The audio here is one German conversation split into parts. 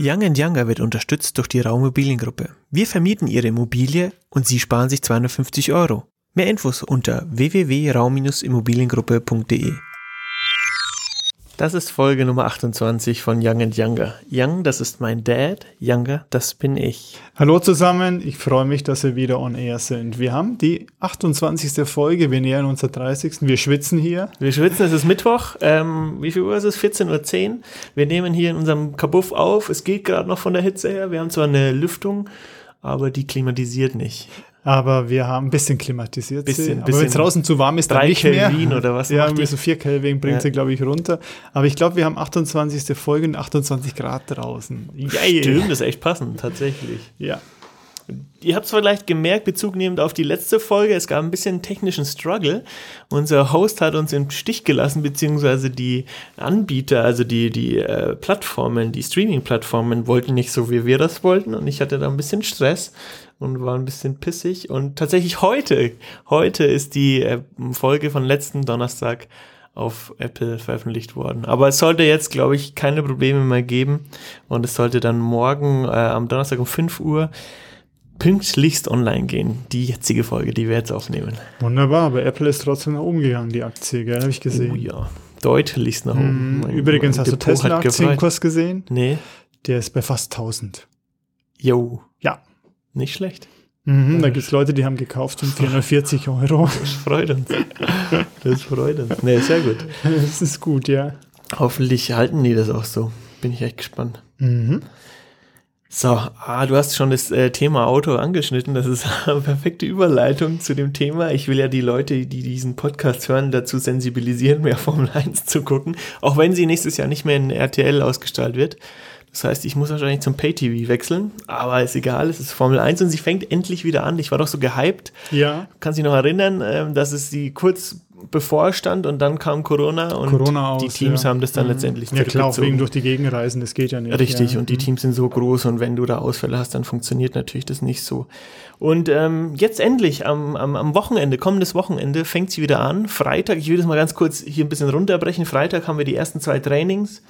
Young Younger wird unterstützt durch die Raumimmobiliengruppe. Wir vermieten Ihre Immobilie und Sie sparen sich 250 Euro. Mehr Infos unter www.raum-immobiliengruppe.de. Das ist Folge Nummer 28 von Young and Younger. Young, das ist mein Dad. Younger, das bin ich. Hallo zusammen, ich freue mich, dass wir wieder on air sind. Wir haben die 28. Folge, wir nähern uns der 30. Wir schwitzen hier. Wir schwitzen, es ist Mittwoch. Ähm, wie viel Uhr ist es? 14.10 Uhr. Wir nehmen hier in unserem Kabuff auf. Es geht gerade noch von der Hitze her. Wir haben zwar eine Lüftung, aber die klimatisiert nicht. Aber wir haben ein bisschen klimatisiert. Bisschen, sie. Aber wenn es draußen zu warm ist, dann Drei nicht mehr. Kelvin oder was Ja, irgendwie so 4 Kelvin bringt Ja. sie, glaube ich, runter. Aber ich glaube, wir haben 28. Folge und 28 Grad draußen. Yay. Stimmt, das ist echt passend, tatsächlich. Ja. Ihr habt es vielleicht gemerkt, bezugnehmend auf die letzte Folge, es gab ein bisschen technischen Struggle. Unser Host hat uns im Stich gelassen, beziehungsweise die Anbieter, also die, die äh, Plattformen, die Streaming-Plattformen wollten nicht so, wie wir das wollten. Und ich hatte da ein bisschen Stress und war ein bisschen pissig. Und tatsächlich heute, heute ist die äh, Folge von letzten Donnerstag auf Apple veröffentlicht worden. Aber es sollte jetzt, glaube ich, keine Probleme mehr geben. Und es sollte dann morgen äh, am Donnerstag um 5 Uhr pünktlichst online gehen. Die jetzige Folge, die wir jetzt aufnehmen. Wunderbar, aber Apple ist trotzdem nach oben gegangen, die Aktie, gell? Habe ich gesehen. Oh ja, deutlichst nach oben. Mhm. Mein- Übrigens, mein hast du Depot gefreut. Tesla-Aktienkurs gesehen? Nee, Der ist bei fast 1000. yo, Ja. Nicht schlecht. Mhm, da gibt es Leute, die haben gekauft um 440 Euro. Das freut uns. Das freut uns. Nee, sehr gut. Das ist gut, ja. Hoffentlich halten die das auch so. Bin ich echt gespannt. Mhm. So, ah, du hast schon das äh, Thema Auto angeschnitten. Das ist eine perfekte Überleitung zu dem Thema. Ich will ja die Leute, die diesen Podcast hören, dazu sensibilisieren, mehr Formel 1 zu gucken. Auch wenn sie nächstes Jahr nicht mehr in RTL ausgestrahlt wird. Das heißt, ich muss wahrscheinlich zum Pay-TV wechseln. Aber ist egal, es ist Formel 1 und sie fängt endlich wieder an. Ich war doch so gehypt. Ja, Kannst dich noch erinnern, ähm, dass es sie kurz bevorstand und dann kam Corona und Corona aus. die Teams ja. haben das dann Mhm. letztendlich Ja, klar, auch wegen durch die Gegend reisen, das geht ja nicht. Richtig, ja. und die Teams sind so groß und wenn du da Ausfälle hast, dann funktioniert natürlich das nicht so. Und ähm, jetzt endlich, am, am, am Wochenende, kommendes Wochenende, fängt sie wieder an. Freitag, ich will das mal ganz kurz hier ein bisschen runterbrechen. Freitag haben wir die ersten zwei Trainings.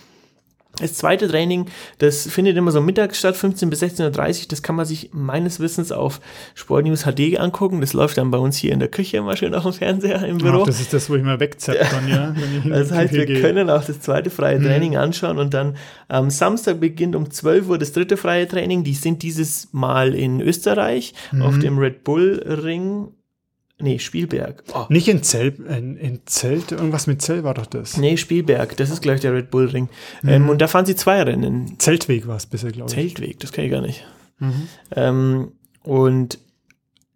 Das zweite Training, das findet immer so mittags statt, 15 bis 16.30 Uhr. Das kann man sich meines Wissens auf Sport News HD angucken. Das läuft dann bei uns hier in der Küche immer schön auf dem Fernseher im Büro. Ach, das ist das, wo ich mal wegzapp kann, ja. Das heißt, wir gehe. können auch das zweite freie Training anschauen und dann am Samstag beginnt um 12 Uhr das dritte freie Training. Die sind dieses Mal in Österreich auf dem Red Bull Ring. Nee, Spielberg. Oh. Nicht in Zelt, in, in Zelt, irgendwas mit Zelt war doch das. Nee, Spielberg. Das ist gleich der Red Bull Ring. Ähm, und da fahren sie zwei Rennen. Zeltweg war es bisher, glaube ich. Zeltweg, das kann ich gar nicht. Ähm, und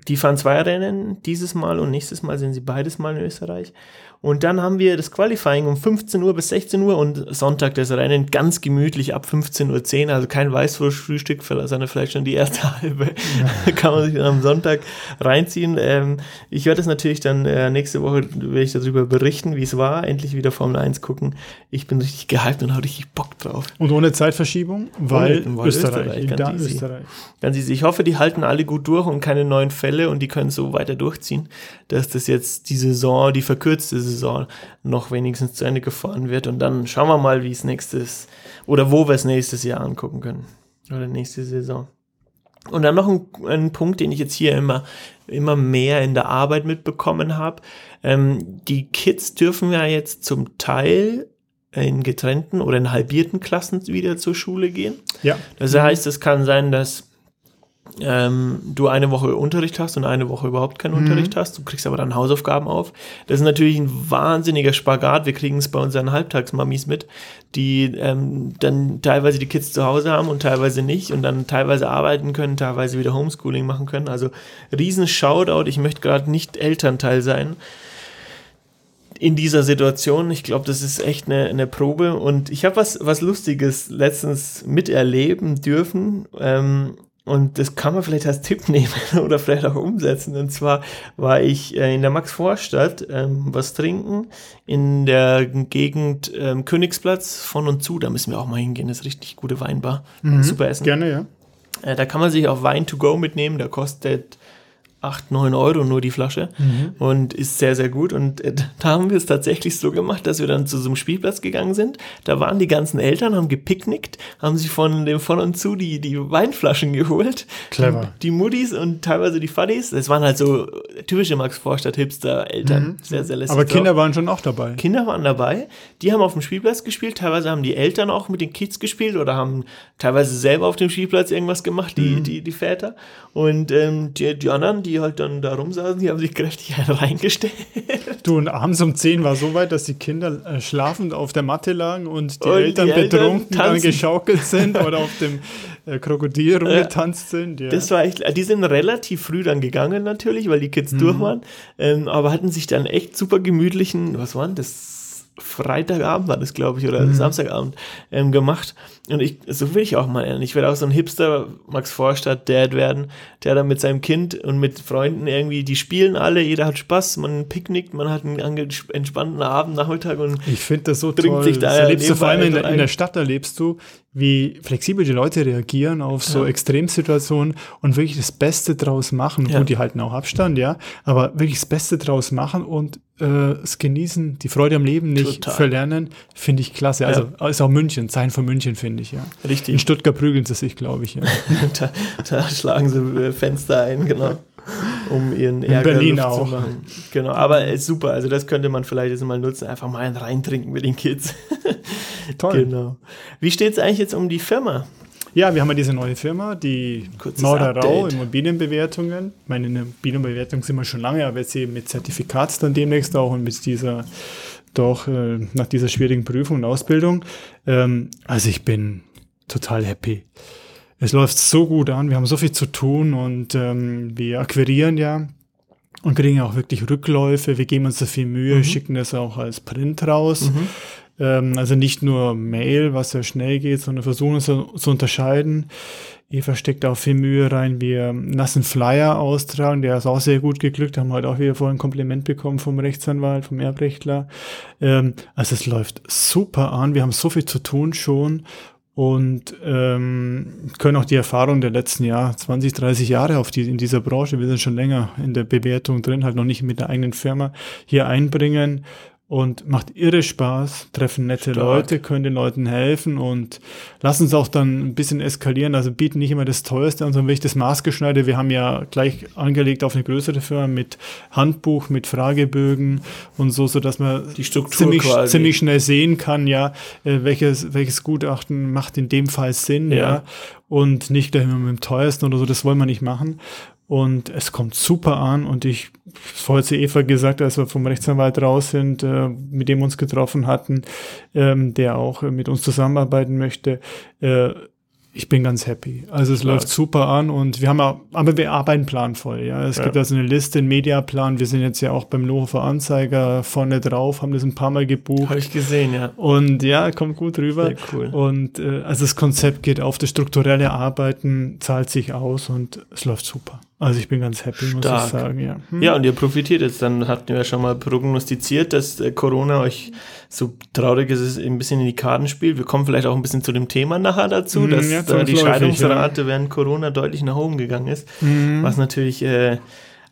die fahren zwei Rennen dieses Mal und nächstes Mal sind sie beides mal in Österreich. Und dann haben wir das Qualifying um 15 Uhr bis 16 Uhr und Sonntag das Rennen ganz gemütlich ab 15.10 Uhr, also kein Weißwurstfrühstück, sondern vielleicht schon die erste halbe. Kann man sich dann am Sonntag reinziehen. Ähm, ich werde das natürlich dann äh, nächste Woche, werde ich darüber berichten, wie es war, endlich wieder Formel 1 gucken. Ich bin richtig gehypt und habe richtig Bock drauf. Und ohne Zeitverschiebung, weil, Ohne- weil Österreich. Österreich, ganz easy. Österreich. Ganz easy. Ich hoffe, die halten alle gut durch und keine neuen Fälle und die können so weiter durchziehen, dass das jetzt die Saison, die verkürzte Saison, noch wenigstens zu Ende gefahren wird. Und dann schauen wir mal, wie es nächstes oder wo wir es nächstes Jahr angucken können. Oder nächste Saison. Und dann noch ein, ein Punkt, den ich jetzt hier immer, immer mehr in der Arbeit mitbekommen habe. Ähm, die Kids dürfen ja jetzt zum Teil in getrennten oder in halbierten Klassen wieder zur Schule gehen. Ja. Das heißt, es kann sein, dass ähm, du eine Woche Unterricht hast und eine Woche überhaupt keinen Unterricht hast. Du kriegst aber dann Hausaufgaben auf. Das ist natürlich ein wahnsinniger Spagat. Wir kriegen es bei unseren Halbtagsmamis mit, die ähm, dann teilweise die Kids zu Hause haben und teilweise nicht und dann teilweise arbeiten können, teilweise wieder Homeschooling machen können. Also riesen Shoutout. Ich möchte gerade nicht Elternteil sein in dieser Situation. Ich glaube, das ist echt eine, eine Probe. Und ich habe was, was Lustiges letztens miterleben dürfen. Ähm, und das kann man vielleicht als Tipp nehmen oder vielleicht auch umsetzen. Und zwar war ich äh, in der Max-Vorstadt ähm, was trinken in der Gegend ähm, Königsplatz von und zu. Da müssen wir auch mal hingehen. Das ist richtig gute Weinbar. Super Essen. Gerne, ja. Äh, da kann man sich auch Wein to go mitnehmen. Da kostet 8, 9 Euro nur die Flasche mhm. und ist sehr, sehr gut. Und äh, da haben wir es tatsächlich so gemacht, dass wir dann zu so einem Spielplatz gegangen sind. Da waren die ganzen Eltern, haben gepicknickt, haben sich von dem von und zu die, die Weinflaschen geholt. Clever. Die, die Muddis und teilweise die Fuddies. Das waren halt so typische Max Vorstadt-Hipster-Eltern. Mhm. Sehr, sehr lässig. Aber Kinder waren schon auch dabei. Kinder waren dabei. Die haben auf dem Spielplatz gespielt. Teilweise haben die Eltern auch mit den Kids gespielt oder haben teilweise selber auf dem Spielplatz irgendwas gemacht, die, mhm. die, die Väter. Und ähm, die, die anderen, die halt dann da rumsaßen, die haben sich kräftig reingestellt. Du, und abends um 10 war so weit, dass die Kinder äh, schlafend auf der Matte lagen und die und Eltern die betrunken Eltern dann geschaukelt sind oder auf dem äh, Krokodil rumgetanzt sind. Ja. Das war echt, die sind relativ früh dann gegangen natürlich, weil die Kids mhm. durch waren, ähm, aber hatten sich dann echt super gemütlichen, was waren das? Freitagabend war das, glaube ich, oder mhm. Samstagabend ähm, gemacht. Und ich, so will ich auch mal lernen. Ich werde auch so ein Hipster Max Vorstadt Dad werden, der dann mit seinem Kind und mit Freunden irgendwie, die spielen alle, jeder hat Spaß, man picknickt, man hat einen entspannten Abend, Nachmittag und ich finde das so toll. Sich da das erlebst du vor allem in, in, der Stadt erlebst du, wie flexibel die Leute reagieren auf so ja. Extremsituationen und wirklich das Beste draus machen. Ja. Gut, die halten auch Abstand, ja, aber wirklich das Beste draus machen und äh, es genießen, die Freude am Leben nicht Total. verlernen, finde ich klasse. Also ja. ist auch München, Zeichen von München, finde ich, ja. Richtig. In Stuttgart prügeln sie sich, glaube ich, ja. da, da, schlagen sie äh, Fenster ein, genau. Um ihren Ärger In Berlin auch. zu machen. Genau, aber ist super. Also das könnte man vielleicht jetzt mal nutzen, einfach mal ein reintrinken mit den Kids. Toll. Genau. Wie steht es eigentlich jetzt um die Firma? Ja, wir haben ja diese neue Firma, die Norderau Immobilienbewertungen. Meine Immobilienbewertung sind wir schon lange, aber jetzt eben mit Zertifikat dann demnächst auch und mit dieser doch äh, nach dieser schwierigen Prüfung und Ausbildung. Ähm, also ich bin total happy. Es läuft so gut an, wir haben so viel zu tun und ähm, wir akquirieren ja und kriegen auch wirklich Rückläufe. Wir geben uns da viel Mühe, mhm. schicken das auch als Print raus. Mhm. Ähm, also nicht nur Mail, was ja schnell geht, sondern versuchen es zu, unterscheiden. Eva steckt auch viel Mühe rein. Wir lassen Flyer austragen, der ist auch sehr gut geglückt. Haben heute auch wieder vorhin ein Kompliment bekommen vom Rechtsanwalt, vom Erbrechtler. Ähm, also es läuft super an. Wir haben so viel zu tun schon und ähm, können auch die Erfahrung der letzten Jahr, 20, 30 Jahre auf die, in dieser Branche, wir sind schon länger in der Bewertung drin, halt noch nicht mit der eigenen Firma, hier einbringen und macht irre Spaß, treffen nette Stark. Leute, können den Leuten helfen und lassen es auch dann ein bisschen eskalieren, also bieten nicht immer das Teuerste an, sondern wirklich das Maßgeschneiderte. Wir haben ja gleich angelegt auf eine größere Firma mit Handbuch, mit Fragebögen und so, so dass man die Struktur ziemlich, ziemlich schnell sehen kann, ja, äh, welches, welches Gutachten macht in dem Fall Sinn, ja, ja und nicht gleich immer mit dem teuersten oder so, das wollen wir nicht machen. Und es kommt super an und ich, vorher zu Eva gesagt, als wir vom Rechtsanwalt raus sind, äh, mit dem wir uns getroffen hatten, ähm, der auch äh, mit uns zusammenarbeiten möchte, äh, ich bin ganz happy. Also es Klar. läuft super an und wir haben auch, aber wir arbeiten planvoll. Ja, es ja. gibt also eine Liste, einen Mediaplan. Wir sind jetzt ja auch beim Lohofer Anzeiger vorne drauf, haben das ein paar Mal gebucht. Habe ich gesehen, ja. Und ja, kommt gut rüber. Sehr cool. Und äh, also das Konzept geht auf, das strukturelle Arbeiten zahlt sich aus und es läuft super. Also ich bin ganz happy, Stark. muss ich sagen, ja. Hm. Ja, und ihr profitiert jetzt. Dann hatten wir ja schon mal prognostiziert, dass äh, Corona euch, so traurig ist es, ein bisschen in die Karten spielt. Wir kommen vielleicht auch ein bisschen zu dem Thema nachher dazu, hm, dass ja, da die Scheidungsrate ja. während Corona deutlich nach oben gegangen ist. Hm. Was natürlich äh, äh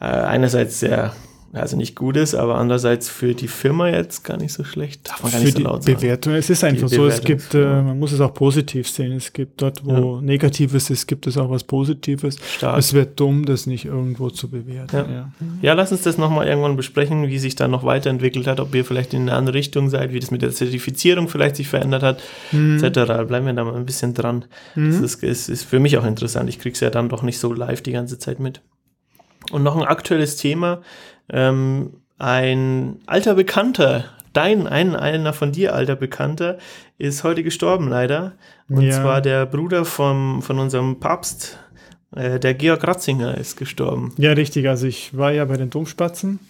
einerseits sehr also nicht gut ist, aber andererseits für die Firma jetzt gar nicht so schlecht. Darf man gar nicht für so laut sagen. Bewertung, es ist einfach die so, es gibt, äh, man muss es auch positiv sehen. Es gibt dort, wo ja. Negatives ist, gibt es auch was Positives. Stark. Es wird dumm, das nicht irgendwo zu bewerten. Ja, ja. ja lass uns das nochmal irgendwann besprechen, wie sich da noch weiterentwickelt hat, ob ihr vielleicht in eine andere Richtung seid, wie das mit der Zertifizierung vielleicht sich verändert hat, mhm. etc. Bleiben wir da mal ein bisschen dran. Mhm. Das ist, ist, ist für mich auch interessant. Ich krieg's ja dann doch nicht so live die ganze Zeit mit. Und noch ein aktuelles Thema, ähm, ein alter Bekannter, dein, ein, einer von dir alter Bekannter, ist heute gestorben leider. Und ja. zwar der Bruder vom, von unserem Papst, äh, der Georg Ratzinger ist gestorben. Ja, richtig. Also ich war ja bei den Domspatzen,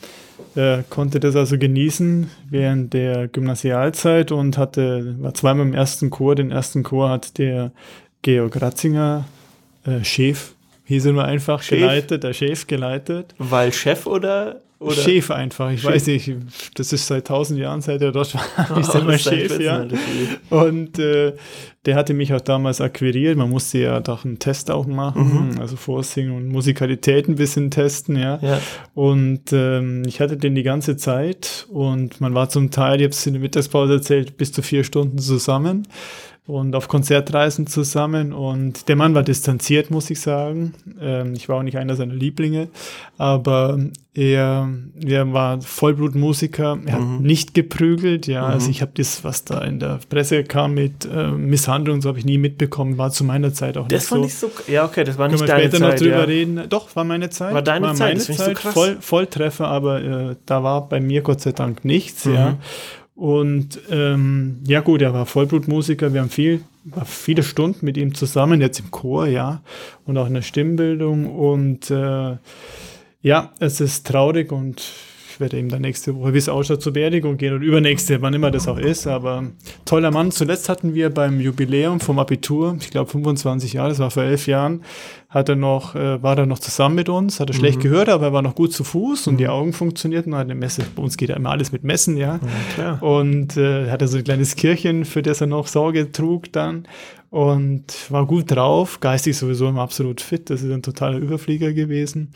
äh, konnte das also genießen während der Gymnasialzeit und hatte, war zweimal im ersten Chor. Den ersten Chor hat der Georg Ratzinger, äh, Chef, Hieß er nur einfach Chef? geleitet, der Chef geleitet. Weil Chef oder oder? Chef einfach. Ich Chef. weiß nicht, das ist seit tausend Jahren, seit er dort war, ist er immer Chef, ja. Und äh, der hatte mich auch damals akquiriert. Man musste ja doch einen Test auch machen, mhm. also Vorsingen und Musikalität ein bisschen testen, ja. ja. Und ähm, ich hatte den die ganze Zeit und man war zum Teil, ich habe es in der Mittagspause erzählt, bis zu vier Stunden zusammen und auf Konzertreisen zusammen. Und der Mann war distanziert, muss ich sagen. Ähm, ich war auch nicht einer seiner Lieblinge, aber er, er war Vollblutmusiker. Er hat mhm. nicht geprügelt. Ja, mhm. also ich habe das, was da in der Presse kam mit äh, Misshandlung, so habe ich nie mitbekommen. War zu meiner Zeit auch das nicht war so. nicht so. Ja, okay, das war nicht Können wir später noch drüber ja. reden. Doch, war meine Zeit. War deine war Zeit. Meine Zeit. So Voll, Volltreffer, aber äh, da war bei mir Gott sei Dank nichts. Mhm. Ja. Und ähm, ja gut, er war Vollblutmusiker. Wir haben viel, viele Stunden mit ihm zusammen, jetzt im Chor, ja, und auch in der Stimmbildung. Und äh, ja, es ist traurig und werde eben dann nächste Woche, wie es ausschaut, zur Beerdigung gehen oder übernächste, wann immer das auch ist. Aber toller Mann. Zuletzt hatten wir beim Jubiläum vom Abitur, ich glaube 25 Jahre, das war vor elf Jahren, hat er noch, äh, war er noch zusammen mit uns, hat er mhm. schlecht gehört, aber er war noch gut zu Fuß und mhm. die Augen funktionierten. Hat eine Messe, bei uns geht ja immer alles mit Messen, ja. ja und äh, hatte so ein kleines Kirchen, für das er noch Sorge trug dann und war gut drauf, geistig sowieso immer absolut fit. Das ist ein totaler Überflieger gewesen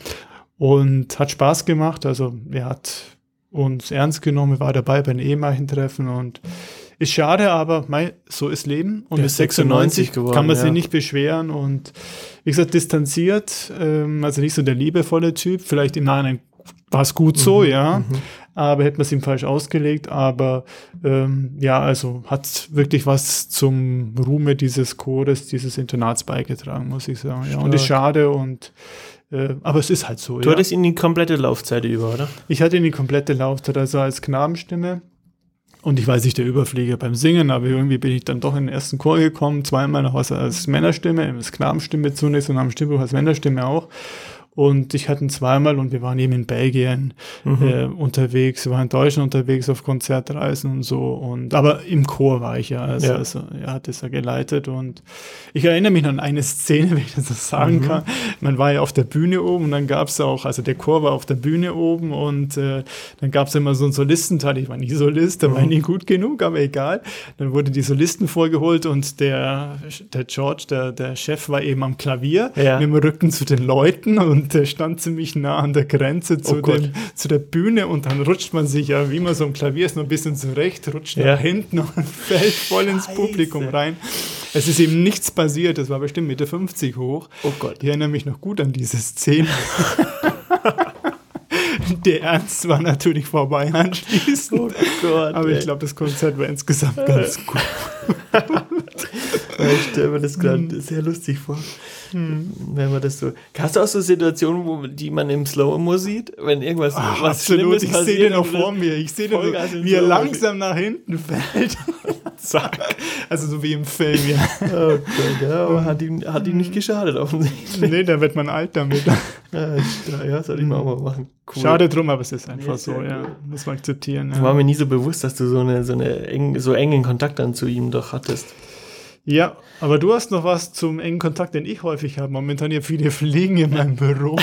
und hat Spaß gemacht. Also er hat uns ernst genommen, war dabei bei den ehemaligen Treffen und ist schade, aber mei, so ist Leben und ist 96 geworden, kann man ja. sich nicht beschweren und wie gesagt distanziert, ähm, also nicht so der liebevolle Typ. Vielleicht im Nachhinein war es gut so, mhm, ja. Mhm. Aber hätte man es ihm falsch ausgelegt. Aber ähm, ja, also hat wirklich was zum Ruhme dieses Chores, dieses Internats beigetragen, muss ich sagen. Ja. Und ist schade und äh, aber es ist halt so. Du ja. hattest ihn die komplette Laufzeit über, oder? Ich hatte ihn die komplette Laufzeit, also als Knabenstimme. Und ich weiß nicht, der Überflieger beim Singen, aber irgendwie bin ich dann doch in den ersten Chor gekommen, zweimal noch als Männerstimme, als Knabenstimme zunächst und am Stimmbuch als Männerstimme auch. Und ich hatte ihn zweimal und wir waren eben in Belgien mhm. äh, unterwegs, wir waren in Deutschland unterwegs auf Konzertreisen und so. Und aber im Chor war ich ja. Also, ja. also er hat es ja geleitet. Und ich erinnere mich an eine Szene, wenn ich das so sagen mhm. kann. Man war ja auf der Bühne oben und dann gab es auch, also der Chor war auf der Bühne oben und äh, dann gab es immer so einen Solistenteil. Ich war nie Solist, da mhm. war ich nie gut genug, aber egal. Dann wurde die Solisten vorgeholt und der, der George, der, der Chef, war eben am Klavier ja. mit dem Rücken zu den Leuten und und der stand ziemlich nah an der Grenze zu, oh dem, zu der Bühne und dann rutscht man sich ja, wie man so ein Klavier ist, noch ein bisschen zurecht, rutscht ja. nach hinten und fällt voll ins Scheiße. Publikum rein. Es ist eben nichts passiert, das war bestimmt Mitte 50 hoch. Oh Gott. Ich erinnere mich noch gut an diese Szene. der Ernst war natürlich vorbei anschließend. Oh Gott. Aber ich glaube, das Konzert war insgesamt ganz gut. Ich stelle mir das gerade sehr lustig vor. Hm. Wenn man das so. Hast du auch so Situationen, wo, die man im Slow-Mo sieht? Wenn irgendwas Ach, was absolut. ich sehe den noch vor mir. Ich sehe den, wie er langsam nach hinten fällt. Zack. Also so wie im Film, ja. Oh Gott, ja, aber hat ihm, hat ihm nicht geschadet offensichtlich. Nee, da wird man alt damit. Ja, soll ich mal auch mal machen. Cool. Schade drum, aber es ist einfach nee, so, ja. Cool. Muss man akzeptieren. Ja. war mir nie so bewusst, dass du so, eine, so, eine eng, so engen Kontakt dann zu ihm doch hattest. Ja, aber du hast noch was zum engen Kontakt, den ich häufig habe. Momentan hier viele Fliegen in meinem Büro.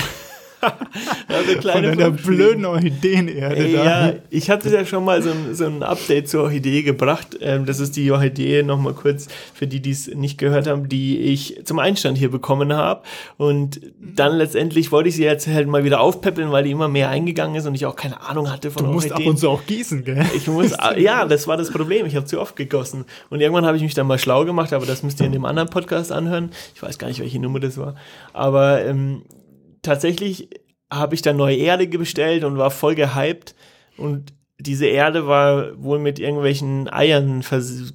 also Von der blöden Orchideenerde da. Ja, ich hatte ja schon mal so ein, so ein Update zur Orchidee gebracht. Ähm, das ist die Orchidee, nochmal kurz für die, die es nicht gehört haben, die ich zum Einstand hier bekommen habe. Und dann letztendlich wollte ich sie jetzt halt mal wieder aufpäppeln, weil die immer mehr eingegangen ist und ich auch keine Ahnung hatte von Du musst Orchideen. ab und zu auch gießen, gell? Ich muss, ja, das war das Problem. Ich habe zu oft gegossen. Und irgendwann habe ich mich dann mal schlau gemacht, aber das müsst ihr in dem anderen Podcast anhören. Ich weiß gar nicht, welche Nummer das war. Aber ähm, tatsächlich habe ich dann neue Erde bestellt und war voll gehypt. Und diese Erde war wohl mit irgendwelchen Eiern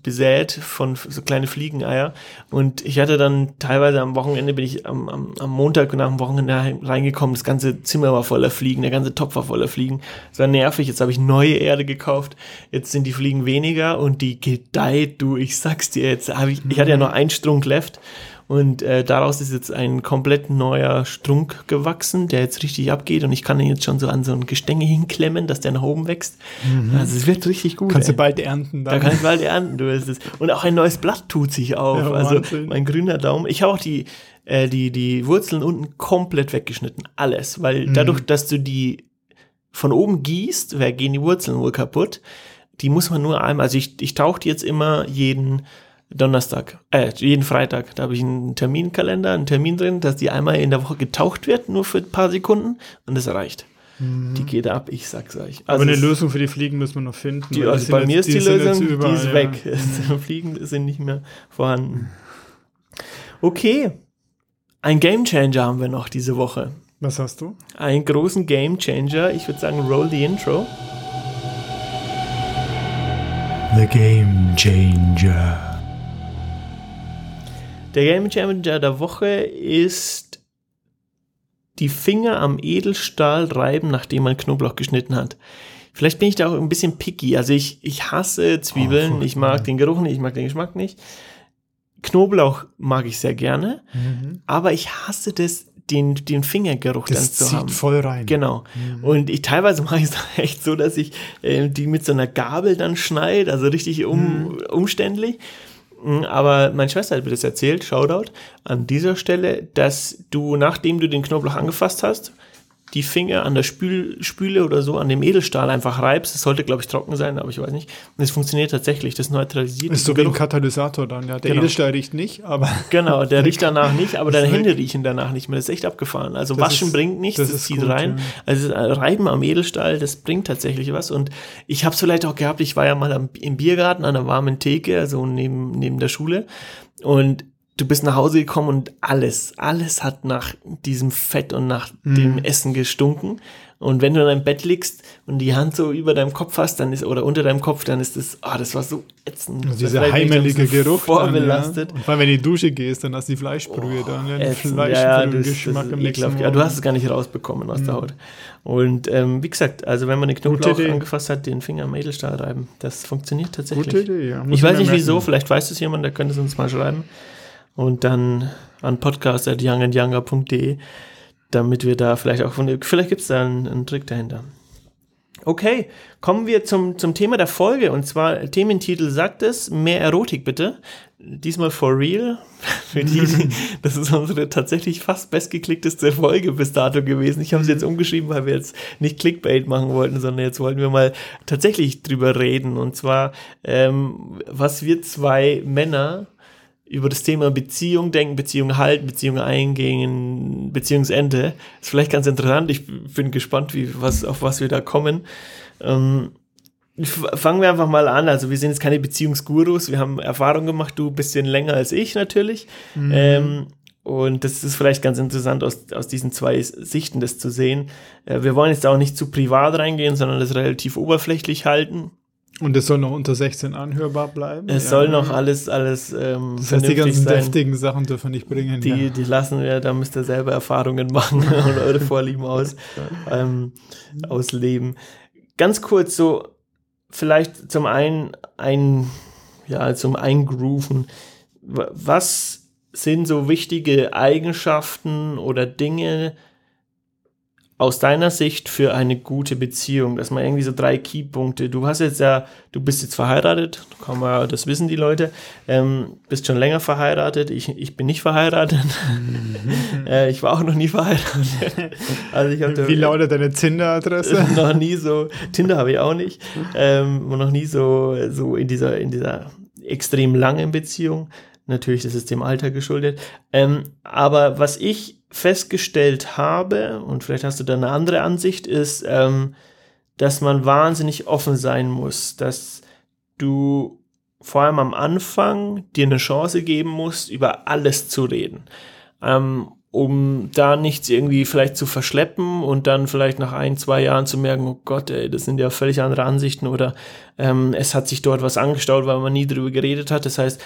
besät, von so kleine Fliegeneier. Und ich hatte dann teilweise am Wochenende, bin ich am, am, am Montag nach dem Wochenende reingekommen, das ganze Zimmer war voller Fliegen, der ganze Topf war voller Fliegen. Das war nervig, jetzt habe ich neue Erde gekauft, jetzt sind die Fliegen weniger und die gedeiht, du, ich sag's dir, jetzt. Ich, ich hatte ja noch einen Strunk left Und äh, daraus ist jetzt ein komplett neuer Strunk gewachsen, der jetzt richtig abgeht. Und ich kann ihn jetzt schon so an so ein Gestänge hinklemmen, dass der nach oben wächst. Mhm. Also es wird richtig gut. Kannst ey. du bald ernten. Dann. Da kann ich bald ernten. Du wirst es. Und auch ein neues Blatt tut sich auf. Ja, also mein grüner Daumen. Ich habe auch die, äh, die, die Wurzeln unten komplett weggeschnitten. Alles. Weil mhm. dadurch, dass du die von oben gießt, gehen die Wurzeln wohl kaputt. Die muss man nur einmal, also ich, ich tauche die jetzt immer jeden Donnerstag, äh, jeden Freitag. Da habe ich einen Terminkalender, einen Termin drin, dass die einmal in der Woche getaucht wird, nur für ein paar Sekunden und das reicht. Mhm. Die geht ab, ich sag's euch. Also Aber eine Lösung für die Fliegen müssen wir noch finden. Die, also bei mir jetzt, ist die, die Lösung, überall, die ist ja. weg. Mhm. Fliegen sind nicht mehr vorhanden. Okay, ein Gamechanger haben wir noch diese Woche. Was hast du? Einen großen Gamechanger. Ich würde sagen, roll the intro. The Game Changer. Der Game Changer der Woche ist die Finger am Edelstahl reiben, nachdem man Knoblauch geschnitten hat. Vielleicht bin ich da auch ein bisschen picky. Also ich, ich hasse Zwiebeln, oh, ich mag den Geruch nicht, ich mag den Geschmack nicht. Knoblauch mag ich sehr gerne, mhm. aber ich hasse das, den, den Fingergeruch das dann zu zieht haben. voll rein. Genau. Mhm. Und ich teilweise mache ich es echt so, dass ich äh, die mit so einer Gabel dann schneide, also richtig um, mhm. umständlich. Hm, aber meine Schwester hat mir das erzählt, Shoutout, an dieser Stelle, dass du, nachdem du den Knoblauch angefasst hast, die Finger an der Spül Spüle oder so an dem Edelstahl einfach reibst. Es sollte, glaube ich, trocken sein, aber ich weiß nicht. Und es funktioniert tatsächlich. Das neutralisiert. Ist so wie ein Katalysator dann, ja. Der genau. Edelstahl riecht nicht, aber. Genau, der riecht danach nicht, aber deine Hände riechen danach nicht mehr. Das ist echt abgefahren. Also das waschen ist, bringt nichts, das, das zieht gut, rein. Ja. Also äh, Reiben am Edelstahl, das bringt tatsächlich was. Und ich habe es vielleicht auch gehabt, ich war ja mal am, im Biergarten an einer warmen Theke, also neben, neben der Schule. Und du bist nach Hause gekommen und alles, alles hat nach diesem Fett und nach mhm. dem Essen gestunken. Und wenn du in deinem Bett liegst und die Hand so über deinem Kopf hast, dann ist, oder unter deinem Kopf, dann ist das, ah, oh, das war so ätzend. Also dieser heimelige Geruch. Vorbelastet. Dann, ja. Und vor allem, wenn du in die Dusche gehst, dann hast du die Fleischbrühe oh, dann, ja, den Fleischbrühe-Geschmack ja, im nächsten Ja, du hast es gar nicht rausbekommen aus mhm. der Haut. Und ähm, wie gesagt, also wenn man den Knoblauch angefasst hat, den Finger am Edelstahl reiben, das funktioniert tatsächlich. Gute Idee, ja. Muss ich weiß nicht wieso, vielleicht weiß es jemand, der könnte es uns mal schreiben und dann an podcast.youngandyounger.de, damit wir da vielleicht auch von, vielleicht gibt es da einen, einen, Trick dahinter. Okay, kommen wir zum, zum Thema der Folge und zwar Thementitel sagt es, mehr Erotik bitte. Diesmal for real. Für die, das ist unsere tatsächlich fast bestgeklickteste Folge bis dato gewesen. Ich habe sie jetzt umgeschrieben, weil wir jetzt nicht Clickbait machen wollten, sondern jetzt wollten wir mal tatsächlich drüber reden. Und zwar, ähm, was wir zwei Männer über das Thema Beziehung denken, Beziehung halten, Beziehung eingehen, Beziehungsende. Ist vielleicht ganz interessant. Ich bin gespannt, wie, was, auf was wir da kommen. Ähm, fangen wir einfach mal an. Also wir sind jetzt keine Beziehungsgurus. Wir haben Erfahrung gemacht. Du ein bisschen länger als ich natürlich. Mhm. Ähm, und das ist vielleicht ganz interessant, aus, aus diesen zwei Sichten das zu sehen. Äh, wir wollen jetzt auch nicht zu privat reingehen, sondern das relativ oberflächlich halten. Und es soll noch unter 16 anhörbar bleiben? Es ja. soll noch alles, alles ähm, Das heißt, die ganzen sein. deftigen Sachen dürfen nicht bringen. Die, ja. die lassen wir, da müsst ihr selber Erfahrungen machen und eure Vorlieben aus, ähm, ausleben. Ganz kurz so, vielleicht zum einen, ein, ja, zum Eingrooven. Was sind so wichtige Eigenschaften oder Dinge, aus deiner Sicht für eine gute Beziehung? Dass man irgendwie so drei Keypunkte. Du hast jetzt ja, du bist jetzt verheiratet, kann man, das wissen die Leute, ähm, bist schon länger verheiratet. Ich, ich bin nicht verheiratet. Mhm. äh, ich war auch noch nie verheiratet. also ich Wie lautet deine Tinder-Adresse? noch nie so. Tinder habe ich auch nicht. Ähm, noch nie so, so in dieser, in dieser extrem langen Beziehung. Natürlich, das ist dem Alter geschuldet. Ähm, aber was ich festgestellt habe, und vielleicht hast du da eine andere Ansicht, ist, ähm, dass man wahnsinnig offen sein muss, dass du vor allem am Anfang dir eine Chance geben musst, über alles zu reden. Ähm, um da nichts irgendwie vielleicht zu verschleppen und dann vielleicht nach ein, zwei Jahren zu merken, oh Gott, ey, das sind ja völlig andere Ansichten oder ähm, es hat sich dort was angestaut, weil man nie drüber geredet hat. Das heißt,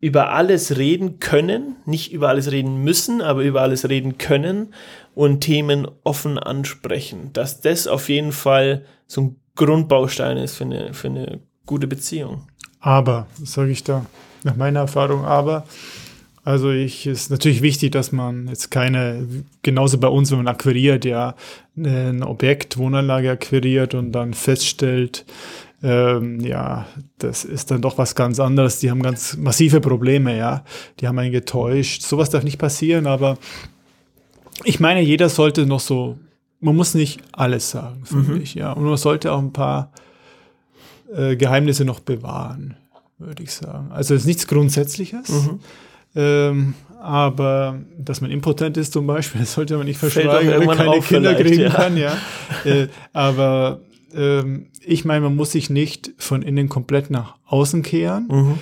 über alles reden können, nicht über alles reden müssen, aber über alles reden können und Themen offen ansprechen. Dass das auf jeden Fall so ein Grundbaustein ist für eine, für eine gute Beziehung. Aber, sage ich da, nach meiner Erfahrung, aber, Also ich ist natürlich wichtig, dass man jetzt keine, genauso bei uns, wenn man akquiriert, ja, ein Objekt, Wohnanlage akquiriert und dann feststellt, ähm, ja, das ist dann doch was ganz anderes. Die haben ganz massive Probleme, ja. Die haben einen getäuscht. Sowas darf nicht passieren, aber ich meine, jeder sollte noch so, man muss nicht alles sagen, finde mhm. ich, ja. Und man sollte auch ein paar äh, Geheimnisse noch bewahren, würde ich sagen. Also es ist nichts Grundsätzliches. Mhm. Ähm, aber dass man impotent ist zum Beispiel, das sollte man nicht verschweigen, oder keine Kinder kriegen ja. kann, ja. äh, aber ähm, ich meine, man muss sich nicht von innen komplett nach außen kehren. Mhm.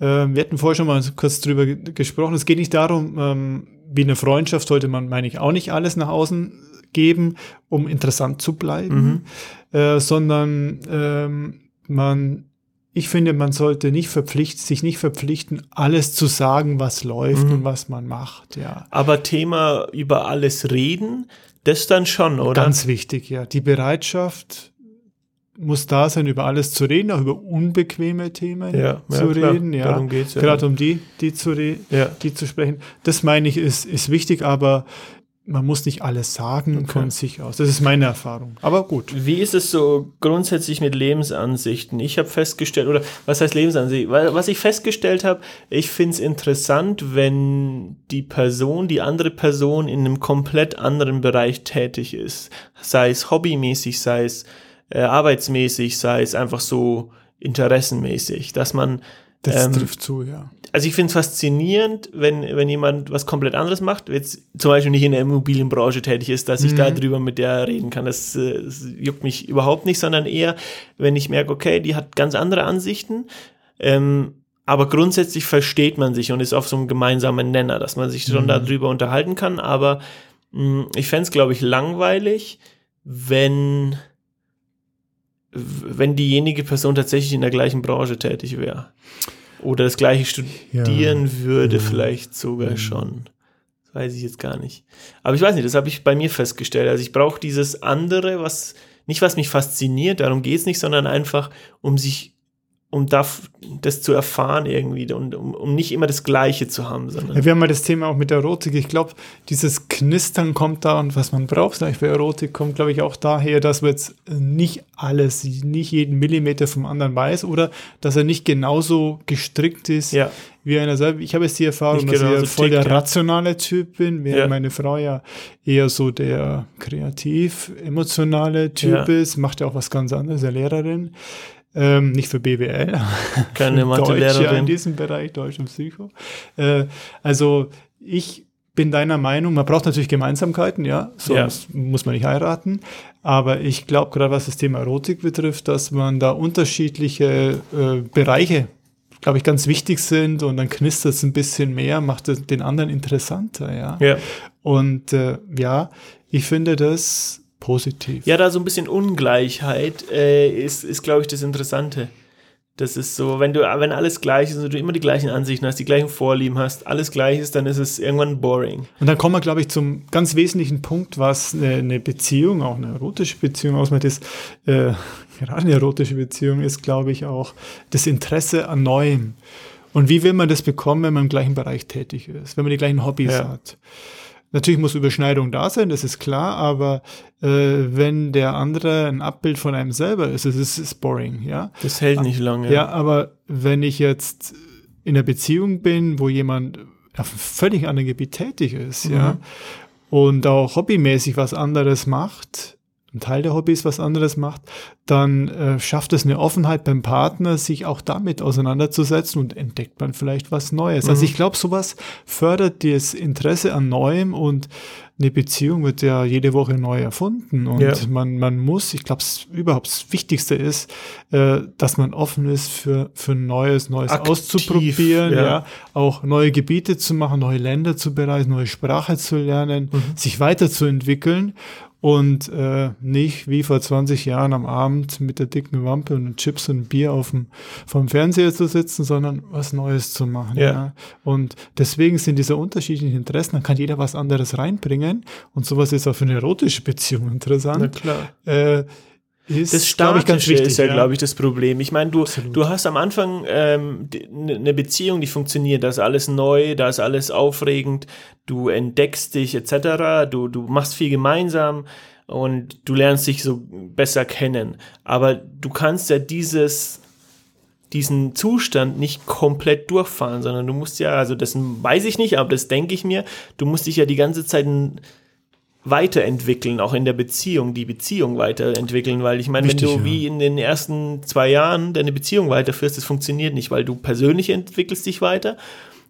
Ähm, wir hatten vorher schon mal kurz drüber gesprochen. Es geht nicht darum, ähm, wie eine Freundschaft sollte man, meine ich, auch nicht alles nach außen geben, um interessant zu bleiben, mhm. äh, sondern ähm, man, ich finde, man sollte nicht verpflichten, sich nicht verpflichten, alles zu sagen, was läuft mhm. und was man macht, ja. Aber Thema über alles reden, das dann schon, oder? Ganz wichtig, ja. Die Bereitschaft muss da sein, über alles zu reden, auch über unbequeme Themen ja, zu ja, reden, ja. Darum geht's ja. Gerade um die, die zu, ja. die zu sprechen. Das meine ich, ist, ist wichtig, aber man muss nicht alles sagen okay. von sich aus. Das ist meine Erfahrung. Aber gut. Wie ist es so grundsätzlich mit Lebensansichten? Ich habe festgestellt, oder was heißt Lebensansicht? Was ich festgestellt habe, ich finde es interessant, wenn die Person, die andere Person in einem komplett anderen Bereich tätig ist. Sei es hobbymäßig, sei es äh, arbeitsmäßig, sei es einfach so interessenmäßig, dass man das ähm, trifft zu, ja. Also ich finde es faszinierend, wenn, wenn jemand was komplett anderes macht, jetzt zum Beispiel nicht in der Immobilienbranche tätig ist, dass ich mhm. darüber mit der reden kann. Das, äh, das, juckt mich überhaupt nicht, sondern eher, wenn ich merke, okay, die hat ganz andere Ansichten, ähm, aber grundsätzlich versteht man sich und ist auf so einem gemeinsamen Nenner, dass man sich schon mhm. darüber unterhalten kann. Aber mh, mm, ich fände es, glaube ich, langweilig, wenn wenn diejenige Person tatsächlich in der gleichen Branche tätig wäre. Oder das gleiche studieren ja. würde, ja. vielleicht sogar ja. schon. Das weiß ich jetzt gar nicht. Aber ich weiß nicht, das habe ich bei mir festgestellt. Also ich brauche dieses andere, was nicht was mich fasziniert, darum geht es nicht, sondern einfach, um sich um das zu erfahren irgendwie und um, um nicht immer das Gleiche zu haben. Sondern ja, wir haben mal das Thema auch mit Erotik. Ich glaube, dieses Knistern kommt da und was man braucht für Erotik kommt, glaube ich, auch daher, dass man jetzt nicht alles, nicht jeden Millimeter vom anderen weiß oder dass er nicht genauso gestrickt ist ja. wie einer selber. Ich habe jetzt die Erfahrung, dass ich voll der rationale Typ bin, während ja. meine Frau ja eher so der kreativ, emotionale Typ ist, macht ja auch was ganz anderes, der Lehrerin. Ähm, nicht für BWL. Keine Mathelehrerin. In diesem Bereich, Deutsch und Psycho. Äh, also ich bin deiner Meinung, man braucht natürlich Gemeinsamkeiten, ja, sonst ja. muss man nicht heiraten. Aber ich glaube, gerade was das Thema Erotik betrifft, dass man da unterschiedliche äh, Bereiche, glaube ich, ganz wichtig sind und dann knistert es ein bisschen mehr, macht es den anderen interessanter, ja. ja. Und äh, ja, ich finde das positiv. Ja, da so ein bisschen Ungleichheit äh, ist, ist glaube ich, das Interessante. Das ist so, wenn du, wenn alles gleich ist und du immer die gleichen Ansichten hast, die gleichen Vorlieben hast, alles gleich ist, dann ist es irgendwann boring. Und dann kommen wir, glaube ich, zum ganz wesentlichen Punkt, was eine, Beziehung, auch eine erotische Beziehung ausmacht, ist, äh, gerade eine erotische Beziehung ist, glaube ich, auch das Interesse an Neuem. Und wie will man das bekommen, wenn man im gleichen Bereich tätig ist, wenn man die gleichen Hobbys ja. hat? Natürlich muss Überschneidung da sein, das ist klar, aber äh, wenn der andere ein Abbild von einem selber ist, es ist, ist boring, ja. Das hält nicht lange. Ja, aber wenn ich jetzt in einer Beziehung bin, wo jemand auf einem völlig anderen Gebiet tätig ist, mhm. ja, und auch hobbymäßig was anderes macht, ein Teil der Hobbys was anderes macht, dann äh, schafft es eine Offenheit beim Partner, sich auch damit auseinanderzusetzen und entdeckt man vielleicht was Neues. Also mhm. Also ich glaube, sowas fördert das Interesse an Neuem und eine Beziehung wird ja jede Woche neu erfunden und ja. man, man muss, ich glaube, überhaupt das Wichtigste ist, äh, dass man offen ist für, für Neues, Neues Aktiv, auszuprobieren, ja. ja. auch neue Gebiete zu machen, neue Länder zu bereisen, neue Sprache zu lernen, mhm. sich weiterzuentwickeln und äh, nicht wie vor 20 Jahren am Abend mit der dicken Wampe und Chips und Bier auf dem vom Fernseher zu sitzen, sondern was Neues zu machen. Ja. ja. Und deswegen sind diese unterschiedlichen Interessen, dann kann jeder was anderes reinbringen und sowas ist auch für eine erotische Beziehung interessant. Na klar. Äh, ist, das Statische ich, ganz wichtig, ist ja, ja. glaube ich, das Problem. Ich meine, du, du hast am Anfang ähm, eine ne Beziehung, die funktioniert, da ist alles neu, da ist alles aufregend, du entdeckst dich etc., du, du machst viel gemeinsam und du lernst dich so besser kennen. Aber du kannst ja dieses diesen Zustand nicht komplett durchfahren, sondern du musst ja, also das weiß ich nicht, aber das denke ich mir, du musst dich ja die ganze Zeit weiterentwickeln, auch in der Beziehung, die Beziehung weiterentwickeln, weil ich meine, wenn du ja. wie in den ersten zwei Jahren deine Beziehung weiterführst, das funktioniert nicht, weil du persönlich entwickelst dich weiter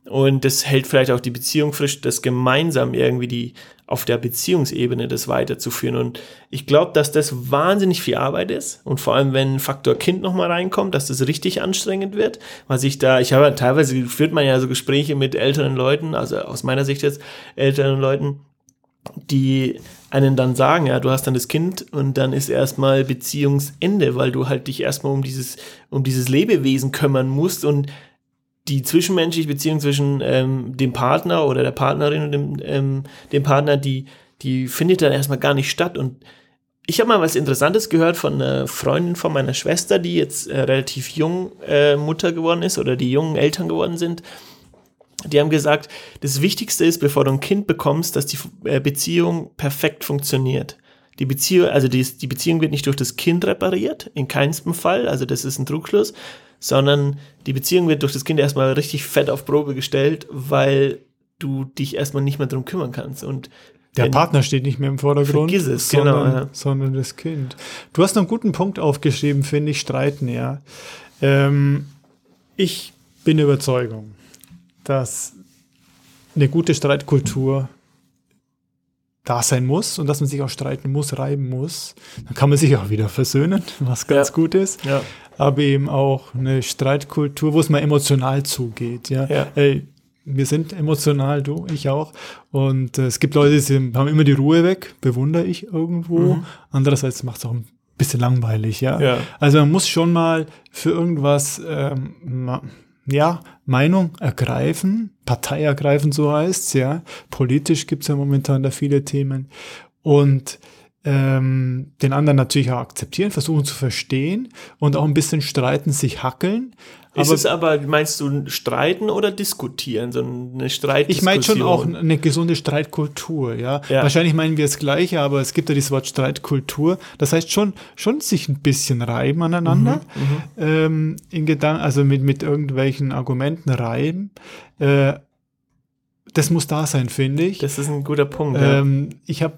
und das hält vielleicht auch die Beziehung frisch, das gemeinsam irgendwie die auf der Beziehungsebene das weiterzuführen. Und ich glaube, dass das wahnsinnig viel Arbeit ist. Und vor allem, wenn Faktor Kind nochmal reinkommt, dass das richtig anstrengend wird. Was ich da, ich habe teilweise führt man ja so Gespräche mit älteren Leuten, also aus meiner Sicht jetzt älteren Leuten, die einen dann sagen, ja, du hast dann das Kind und dann ist erstmal Beziehungsende, weil du halt dich erstmal um dieses, um dieses Lebewesen kümmern musst und die zwischenmenschliche Beziehung zwischen ähm, dem Partner oder der Partnerin und dem, ähm, dem Partner, die, die findet dann erstmal gar nicht statt. Und ich habe mal was Interessantes gehört von einer Freundin von meiner Schwester, die jetzt äh, relativ jung äh, Mutter geworden ist oder die jungen Eltern geworden sind. Die haben gesagt, das Wichtigste ist, bevor du ein Kind bekommst, dass die äh, Beziehung perfekt funktioniert. Die Beziehung, also die, die Beziehung wird nicht durch das Kind repariert, in keinstem Fall, also das ist ein Trugschluss, sondern die Beziehung wird durch das Kind erstmal richtig fett auf Probe gestellt, weil du dich erstmal nicht mehr drum kümmern kannst. Und der Partner steht nicht mehr im Vordergrund, vergiss es, sondern, genau, ja. sondern das Kind. Du hast noch einen guten Punkt aufgeschrieben, finde ich, streiten, ja. Ähm, ich bin Überzeugung, dass eine gute Streitkultur da sein muss und dass man sich auch streiten muss, reiben muss. Dann kann man sich auch wieder versöhnen, was ganz ja. gut ist. Ja. Aber eben auch eine Streitkultur, wo es mal emotional zugeht. Ja. ja. Ey, wir sind emotional, du, ich auch. Und äh, es gibt Leute, die haben immer die Ruhe weg, bewundere ich irgendwo. Mhm. Andererseits macht es auch ein bisschen langweilig, ja? ja. Also man muss schon mal für irgendwas ähm, ja, Meinung ergreifen, Partei ergreifen, so heißt's, ja. Politisch gibt's ja momentan da viele Themen. Und ähm, den anderen natürlich auch akzeptieren, versuchen zu verstehen und auch ein bisschen streiten, sich hackeln. Ist aber, es aber, meinst du, streiten oder diskutieren? So eine Streitdiskussion? Ich meine schon auch eine gesunde Streitkultur, ja? ja. Wahrscheinlich meinen wir das Gleiche, aber es gibt ja dieses Wort Streitkultur. Das heißt schon, schon sich ein bisschen reiben aneinander, mhm, mhm. ähm, in Gedanken, also mit, mit irgendwelchen Argumenten reiben. Äh, das muss da sein, finde ich. Das ist ein guter Punkt. Ähm, ja. Ich habe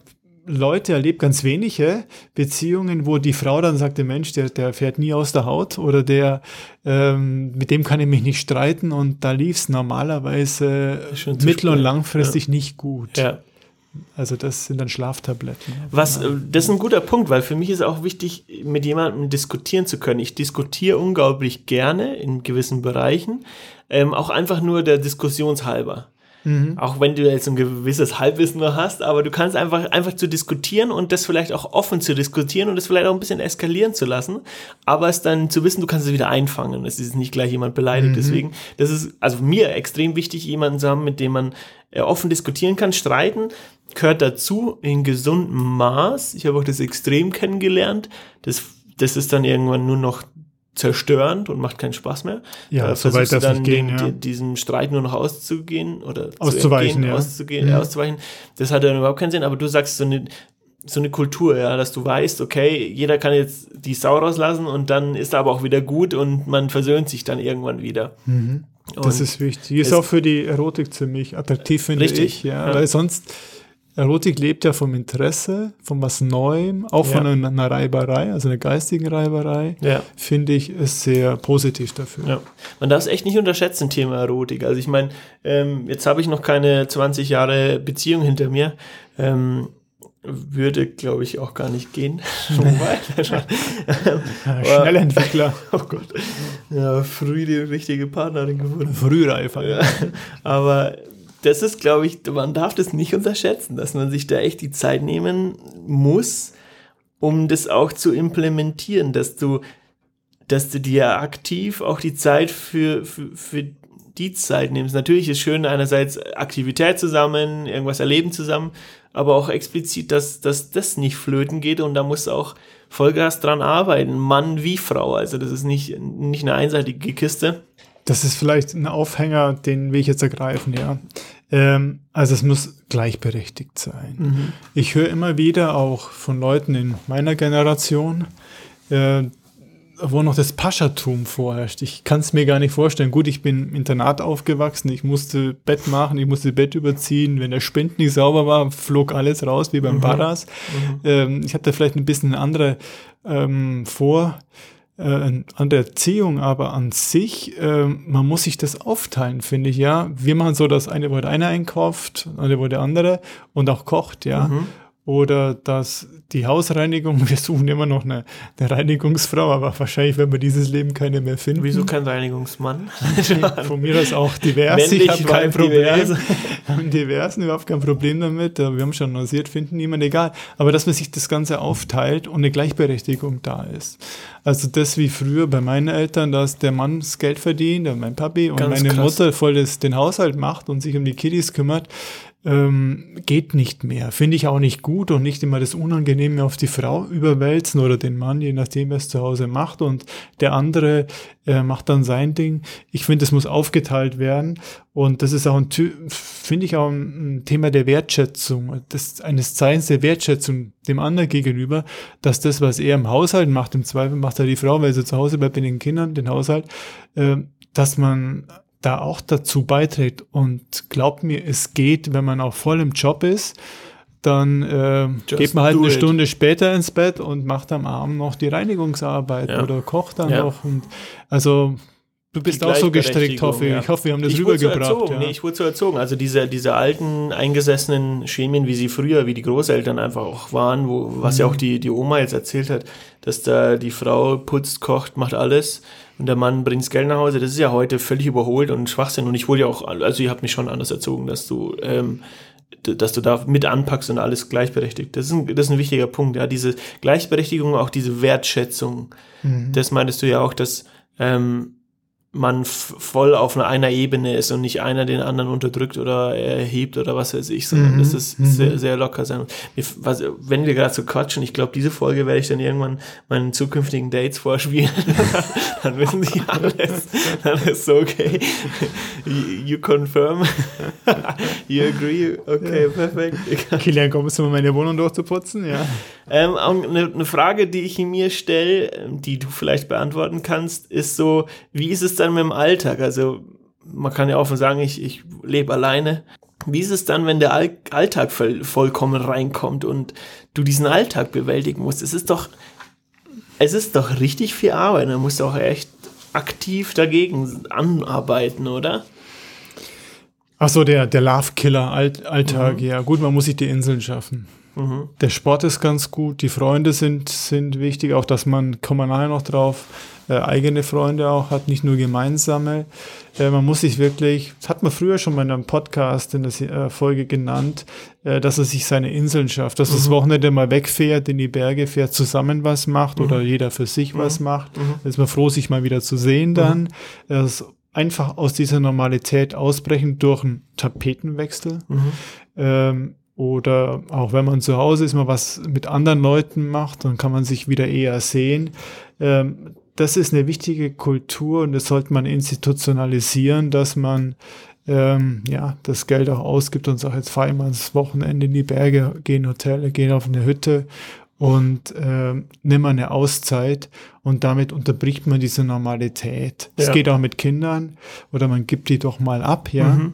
Leute erlebt, ganz wenige Beziehungen, wo die Frau dann sagte, Mensch, der, der fährt nie aus der Haut oder der, ähm, mit dem kann ich mich nicht streiten und da lief es normalerweise mittel- und langfristig ja. nicht gut. Ja. Also das sind dann Schlaftabletten. Was, das ist ein guter Punkt, weil für mich ist auch wichtig, mit jemandem diskutieren zu können. Ich diskutiere unglaublich gerne in gewissen Bereichen, ähm, auch einfach nur der Diskussionshalber. Mhm. Auch wenn du jetzt ein gewisses Halbwissen nur hast, aber du kannst einfach, einfach zu diskutieren und das vielleicht auch offen zu diskutieren und das vielleicht auch ein bisschen eskalieren zu lassen, aber es dann zu wissen, du kannst es wieder einfangen und es ist nicht gleich jemand beleidigt. Mhm. Deswegen, das ist also mir extrem wichtig, jemanden zu haben, mit dem man äh, offen diskutieren kann, streiten gehört dazu in gesundem Maß. Ich habe auch das Extrem kennengelernt. Das, das ist dann irgendwann nur noch zerstörend und macht keinen Spaß mehr. Ja, da so weit darf dann gehen, den, ja. diesem Streit nur noch auszugehen oder auszuweichen, ja. auszugehen, ja. auszuweichen. Das hat dann überhaupt keinen Sinn, aber du sagst so eine, so eine Kultur, ja, dass du weißt, okay, jeder kann jetzt die Sau rauslassen und dann ist er aber auch wieder gut und man versöhnt sich dann irgendwann wieder. Mhm. Das ist wichtig. Ist auch für die Erotik ziemlich attraktiv, finde ich. Ja, ja, weil sonst Erotik lebt ja vom Interesse, von was Neuem, auch ja. von einer, einer, Reiberei, also einer geistigen Reiberei, ja. finde ich es sehr positiv dafür. Ja. Man darf es echt nicht unterschätzen, Thema Erotik. Also ich meine, ähm, jetzt habe ich noch keine 20 Jahre Beziehung hinter mir. Ähm, würde, glaube ich, auch gar nicht gehen. Schnellentwickler. oh Gott. Ja, früh die richtige Partnerin gefunden. Frühreifer. Ja. Aber das ist, glaube ich, man darf das nicht unterschätzen, dass man sich da echt die Zeit nehmen muss, um das auch zu implementieren, dass du, dass du dir aktiv auch die Zeit für, für, für die Zeit nimmst. Natürlich ist schön einerseits Aktivität zusammen, irgendwas erleben zusammen, aber auch explizit, dass, dass das nicht flöten geht und da musst du auch Vollgas dran arbeiten, Mann wie Frau. Also das ist nicht, nicht eine einseitige Kiste. Das ist vielleicht ein Aufhänger, den will ich jetzt ergreifen, ja. Ähm, also es muss gleichberechtigt sein. Mhm. Ich höre immer wieder auch von Leuten in meiner Generation, äh, wo noch das Paschatum vorherrscht. Ich kann es mir gar nicht vorstellen. Gut, ich bin im Internat aufgewachsen, ich musste Bett machen, ich musste Bett überziehen. Wenn der Spind nicht sauber war, flog alles raus, wie beim mhm. Barras. Mhm. Ähm, ich habe da vielleicht ein bisschen eine andere ähm, Vor- äh, an der Erziehung, aber an sich, äh, man muss sich das aufteilen, finde ich, ja. Wir machen so, dass eine, wo der eine einkauft, andere, wo der andere und auch kocht, ja. Mhm oder dass die Hausreinigung, wir suchen immer noch eine, eine, Reinigungsfrau, aber wahrscheinlich werden wir dieses Leben keine mehr finden. Wieso kein Reinigungsmann? Von mir ist auch divers, Männlich, ich habe kein Problem. Divers. haben diversen überhaupt kein Problem damit, wir haben schon nasiert, finden niemand egal. Aber dass man sich das Ganze aufteilt und eine Gleichberechtigung da ist. Also das wie früher bei meinen Eltern, dass der Mann das Geld verdient, mein Papi und Ganz meine krass. Mutter voll das, den Haushalt macht und sich um die Kiddies kümmert ähm, geht nicht mehr. Finde ich auch nicht gut und nicht immer das Unangenehme auf die Frau überwälzen oder den Mann, je nachdem, wer es zu Hause macht. Und der andere äh, macht dann sein Ding. Ich finde, es muss aufgeteilt werden. Und das ist auch ein, finde ich auch ein Thema der Wertschätzung, des, eines Zeichens der Wertschätzung dem anderen gegenüber, dass das, was er im Haushalt macht, im Zweifel macht er die Frau, weil sie zu Hause bleibt mit den Kindern, den Haushalt, äh, dass man da auch dazu beiträgt. Und glaubt mir, es geht, wenn man auch voll im Job ist, dann äh, geht man halt eine it. Stunde später ins Bett und macht am Abend noch die Reinigungsarbeit ja. oder kocht dann ja. noch. Und also Du bist auch so gestrickt, hoffe ich. Ja. Ich hoffe, wir haben das ich rübergebracht. So ja. Nee, ich wurde so erzogen. Also diese, diese alten, eingesessenen Schemien, wie sie früher, wie die Großeltern einfach auch waren, wo, was mhm. ja auch die, die Oma jetzt erzählt hat, dass da die Frau putzt, kocht, macht alles und der Mann bringt das Geld nach Hause. Das ist ja heute völlig überholt und Schwachsinn. Und ich wurde ja auch, also ihr habt mich schon anders erzogen, dass du, ähm, dass du da mit anpackst und alles gleichberechtigt. Das ist ein, das ist ein wichtiger Punkt, ja. Diese Gleichberechtigung, auch diese Wertschätzung. Mhm. Das meintest du ja auch, dass, ähm, man voll auf einer Ebene ist und nicht einer den anderen unterdrückt oder erhebt oder was weiß ich, sondern mhm. das ist mhm. sehr, sehr locker sein. Was, wenn wir gerade so quatschen, ich glaube, diese Folge werde ich dann irgendwann meinen zukünftigen Dates vorspielen. dann wissen sie alles. Dann ist so okay. You, you confirm. you agree. Okay, perfekt. Kilian, kommst du mal meine Wohnung durchzuputzen? Ja. Ähm, eine, eine Frage, die ich mir stelle, die du vielleicht beantworten kannst, ist so, wie ist es dann mit dem Alltag? Also man kann ja offen sagen, ich, ich lebe alleine. Wie ist es dann, wenn der All Alltag voll, vollkommen reinkommt und du diesen Alltag bewältigen musst? Es ist doch, es ist doch richtig viel Arbeit. Man muss auch echt aktiv dagegen anarbeiten, oder? Ach so, der, der Love-Killer, Alltag, mhm. ja. Gut, man muss sich die Inseln schaffen. Mhm. Der Sport ist ganz gut, die Freunde sind, sind wichtig, auch dass man, kommen wir nachher noch drauf, äh, eigene Freunde auch hat, nicht nur gemeinsame. Äh, man muss sich wirklich, das hat man früher schon mal in einem Podcast in der äh, Folge genannt, äh, dass er sich seine Inseln schafft, dass mhm. das Wochenende mal wegfährt, in die Berge fährt, zusammen was macht mhm. oder jeder für sich mhm. was macht. Mhm. Da ist man froh, sich mal wieder zu sehen dann. Das einfach aus dieser Normalität ausbrechen durch einen Tapetenwechsel. Mhm. Ähm, oder auch wenn man zu Hause ist, mal was mit anderen Leuten macht, dann kann man sich wieder eher sehen. Ähm, das ist eine wichtige Kultur und das sollte man institutionalisieren, dass man ähm, ja, das Geld auch ausgibt und sagt, jetzt fahre ich mal das Wochenende in die Berge, gehe in Hotel, gehe auf eine Hütte und äh, nimm eine Auszeit und damit unterbricht man diese Normalität. Es ja. geht auch mit Kindern oder man gibt die doch mal ab, ja, mhm.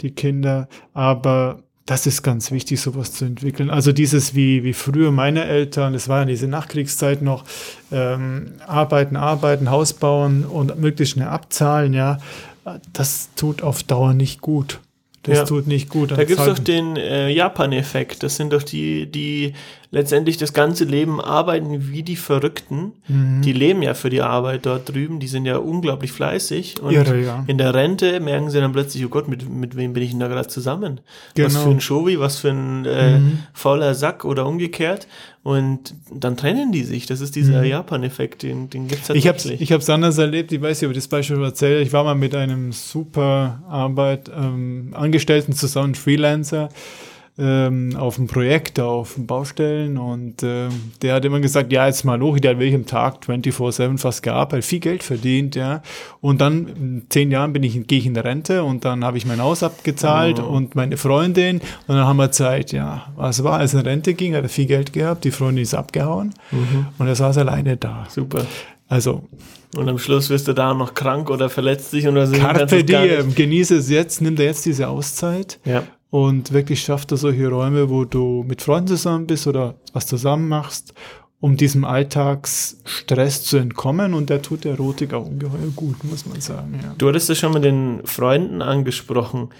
die Kinder, aber das ist ganz wichtig, sowas zu entwickeln. Also dieses wie, wie früher meine Eltern, das war ja diese Nachkriegszeit noch, ähm, arbeiten, arbeiten, Haus bauen und möglichst schnell abzahlen, ja, das tut auf Dauer nicht gut. Das ja. tut nicht gut. Da gibt es doch den äh, Japan-Effekt. Das sind doch die, die letztendlich das ganze Leben arbeiten wie die Verrückten. Mhm. Die leben ja für die Arbeit dort drüben, die sind ja unglaublich fleißig. Und Irre, ja. in der Rente merken sie dann plötzlich, oh Gott, mit, mit wem bin ich denn da gerade zusammen? Genau. Was für ein Showi, was für ein äh, mhm. fauler Sack oder umgekehrt. Und dann trennen die sich. Das ist dieser mhm. Japan-Effekt, den, den gibt es tatsächlich. Ich habe es anders erlebt, ich weiß nicht, ob ich das Beispiel erzähle. Ich war mal mit einem super Arbeit ähm, Angestellten zusammen, Freelancer, ähm, auf dem Projekt, auf den Baustellen und äh, der hat immer gesagt, ja, jetzt mal hoch, der hat wirklich am Tag 24-7 fast gearbeitet, viel Geld verdient, ja. Und dann in zehn Jahren bin ich, gehe ich in Rente und dann habe ich mein Haus abgezahlt oh. und meine Freundin und dann haben wir Zeit, ja, was war, als er in Rente ging, hat er viel Geld gehabt, die Freundin ist abgehauen mhm. und er saß alleine da. Super. Also. Und am Schluss wirst du da noch krank oder verletzt dich oder so. Carpe diem, genieße es jetzt, nimm dir jetzt diese Auszeit. Ja und wirklich schafft er solche Räume, wo du mit Freunden zusammen bist oder was zusammen machst, um diesem Alltagsstress zu entkommen und der tut der Erotik auch ungeheuer gut, muss man sagen. Ja. Du hattest es schon mit den Freunden angesprochen.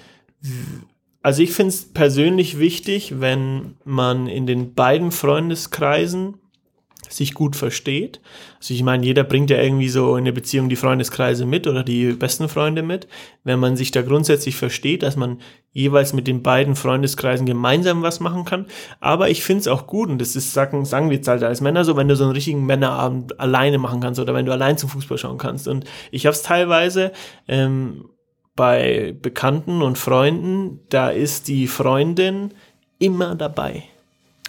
Also ich finde es persönlich wichtig, wenn man in den beiden Freundeskreisen sich gut versteht. Also ich meine, jeder bringt ja irgendwie so in der Beziehung die Freundeskreise mit oder die besten Freunde mit. Wenn man sich da grundsätzlich versteht, dass man jeweils mit den beiden Freundeskreisen gemeinsam was machen kann. Aber ich finde es auch gut, und das ist, sagen, sagen wir jetzt halt als Männer so, wenn du so einen richtigen Männerabend alleine machen kannst oder wenn du allein zum Fußball schauen kannst. Und ich habe es teilweise ähm, bei Bekannten und Freunden, da ist die Freundin immer dabei.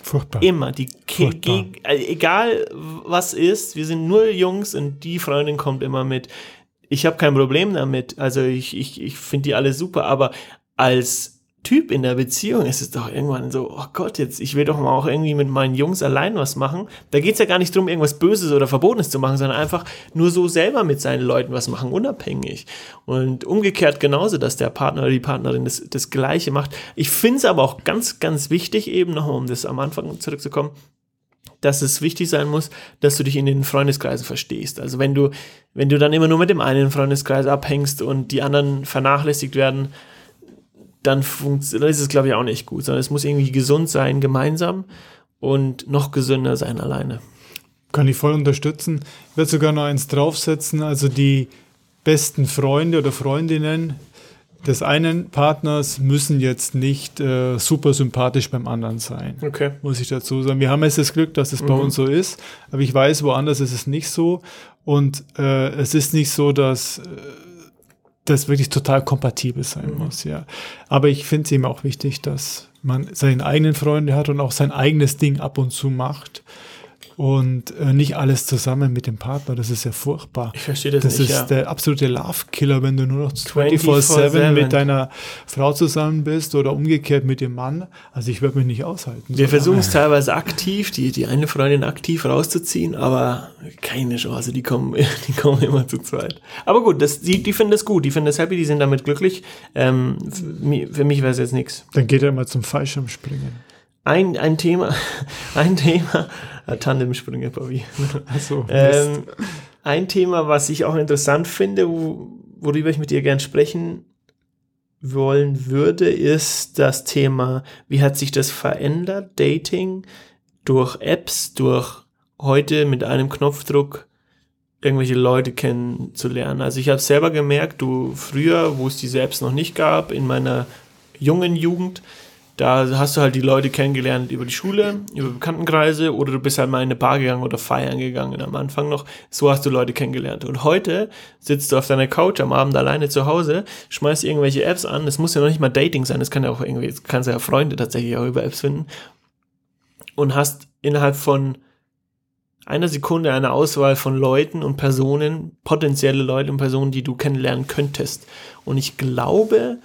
Furchtbar. Immer. Die Furchtbar. Also egal was ist, wir sind nur Jungs und die Freundin kommt immer mit. Ich habe kein Problem damit. Also ich, ich, ich finde die alle super, aber als Typ in der Beziehung ist es doch irgendwann so, oh Gott, jetzt, ich will doch mal auch irgendwie mit meinen Jungs allein was machen. Da geht es ja gar nicht darum, irgendwas Böses oder Verbotenes zu machen, sondern einfach nur so selber mit seinen Leuten was machen, unabhängig. Und umgekehrt genauso, dass der Partner oder die Partnerin das, das Gleiche macht. Ich finde es aber auch ganz, ganz wichtig, eben nochmal, um das am Anfang zurückzukommen, dass es wichtig sein muss, dass du dich in den Freundeskreisen verstehst. Also wenn du, wenn du dann immer nur mit dem einen Freundeskreis abhängst und die anderen vernachlässigt werden, dann ist es, glaube ich, auch nicht gut, sondern es muss irgendwie gesund sein, gemeinsam und noch gesünder sein alleine. Kann ich voll unterstützen. Ich werde sogar noch eins draufsetzen. Also die besten Freunde oder Freundinnen des einen Partners müssen jetzt nicht äh, super sympathisch beim anderen sein. Okay. Muss ich dazu sagen. Wir haben jetzt das Glück, dass es mhm. bei uns so ist, aber ich weiß, woanders ist es nicht so. Und äh, es ist nicht so, dass äh, das wirklich total kompatibel sein mhm. muss, ja. Aber ich finde es eben auch wichtig, dass man seine eigenen Freunde hat und auch sein eigenes Ding ab und zu macht und äh, nicht alles zusammen mit dem Partner. Das ist ja furchtbar. Ich verstehe das, das nicht. Das ist ja. der absolute Love-Killer, wenn du nur noch 24-7 mit deiner Frau zusammen bist oder umgekehrt mit dem Mann. Also ich würde mich nicht aushalten. Wir so versuchen es teilweise aktiv, die, die eine Freundin aktiv rauszuziehen, aber keine Chance. Die kommen, die kommen immer zu zweit. Aber gut, das, die, die finden das gut, die finden das happy, die sind damit glücklich. Ähm, für mich wäre es jetzt nichts. Dann geht er mal zum Fallschirmspringen ein, ein Thema, ein Thema, Tandemsprünge, Bobby. Achso, ähm, ein Thema, was ich auch interessant finde, wo, worüber ich mit dir gern sprechen wollen würde, ist das Thema, wie hat sich das verändert, Dating durch Apps, durch heute mit einem Knopfdruck irgendwelche Leute kennenzulernen. Also ich habe selber gemerkt, du früher, wo es diese Apps noch nicht gab, in meiner jungen Jugend, da hast du halt die Leute kennengelernt über die Schule, über Bekanntenkreise oder du bist halt mal in eine Bar gegangen oder feiern gegangen am Anfang noch. So hast du Leute kennengelernt. Und heute sitzt du auf deiner Couch am Abend alleine zu Hause, schmeißt irgendwelche Apps an. Es muss ja noch nicht mal Dating sein, es kann ja auch irgendwie, kannst ja Freunde tatsächlich auch über Apps finden. Und hast innerhalb von einer Sekunde eine Auswahl von Leuten und Personen, potenzielle Leute und Personen, die du kennenlernen könntest. Und ich glaube,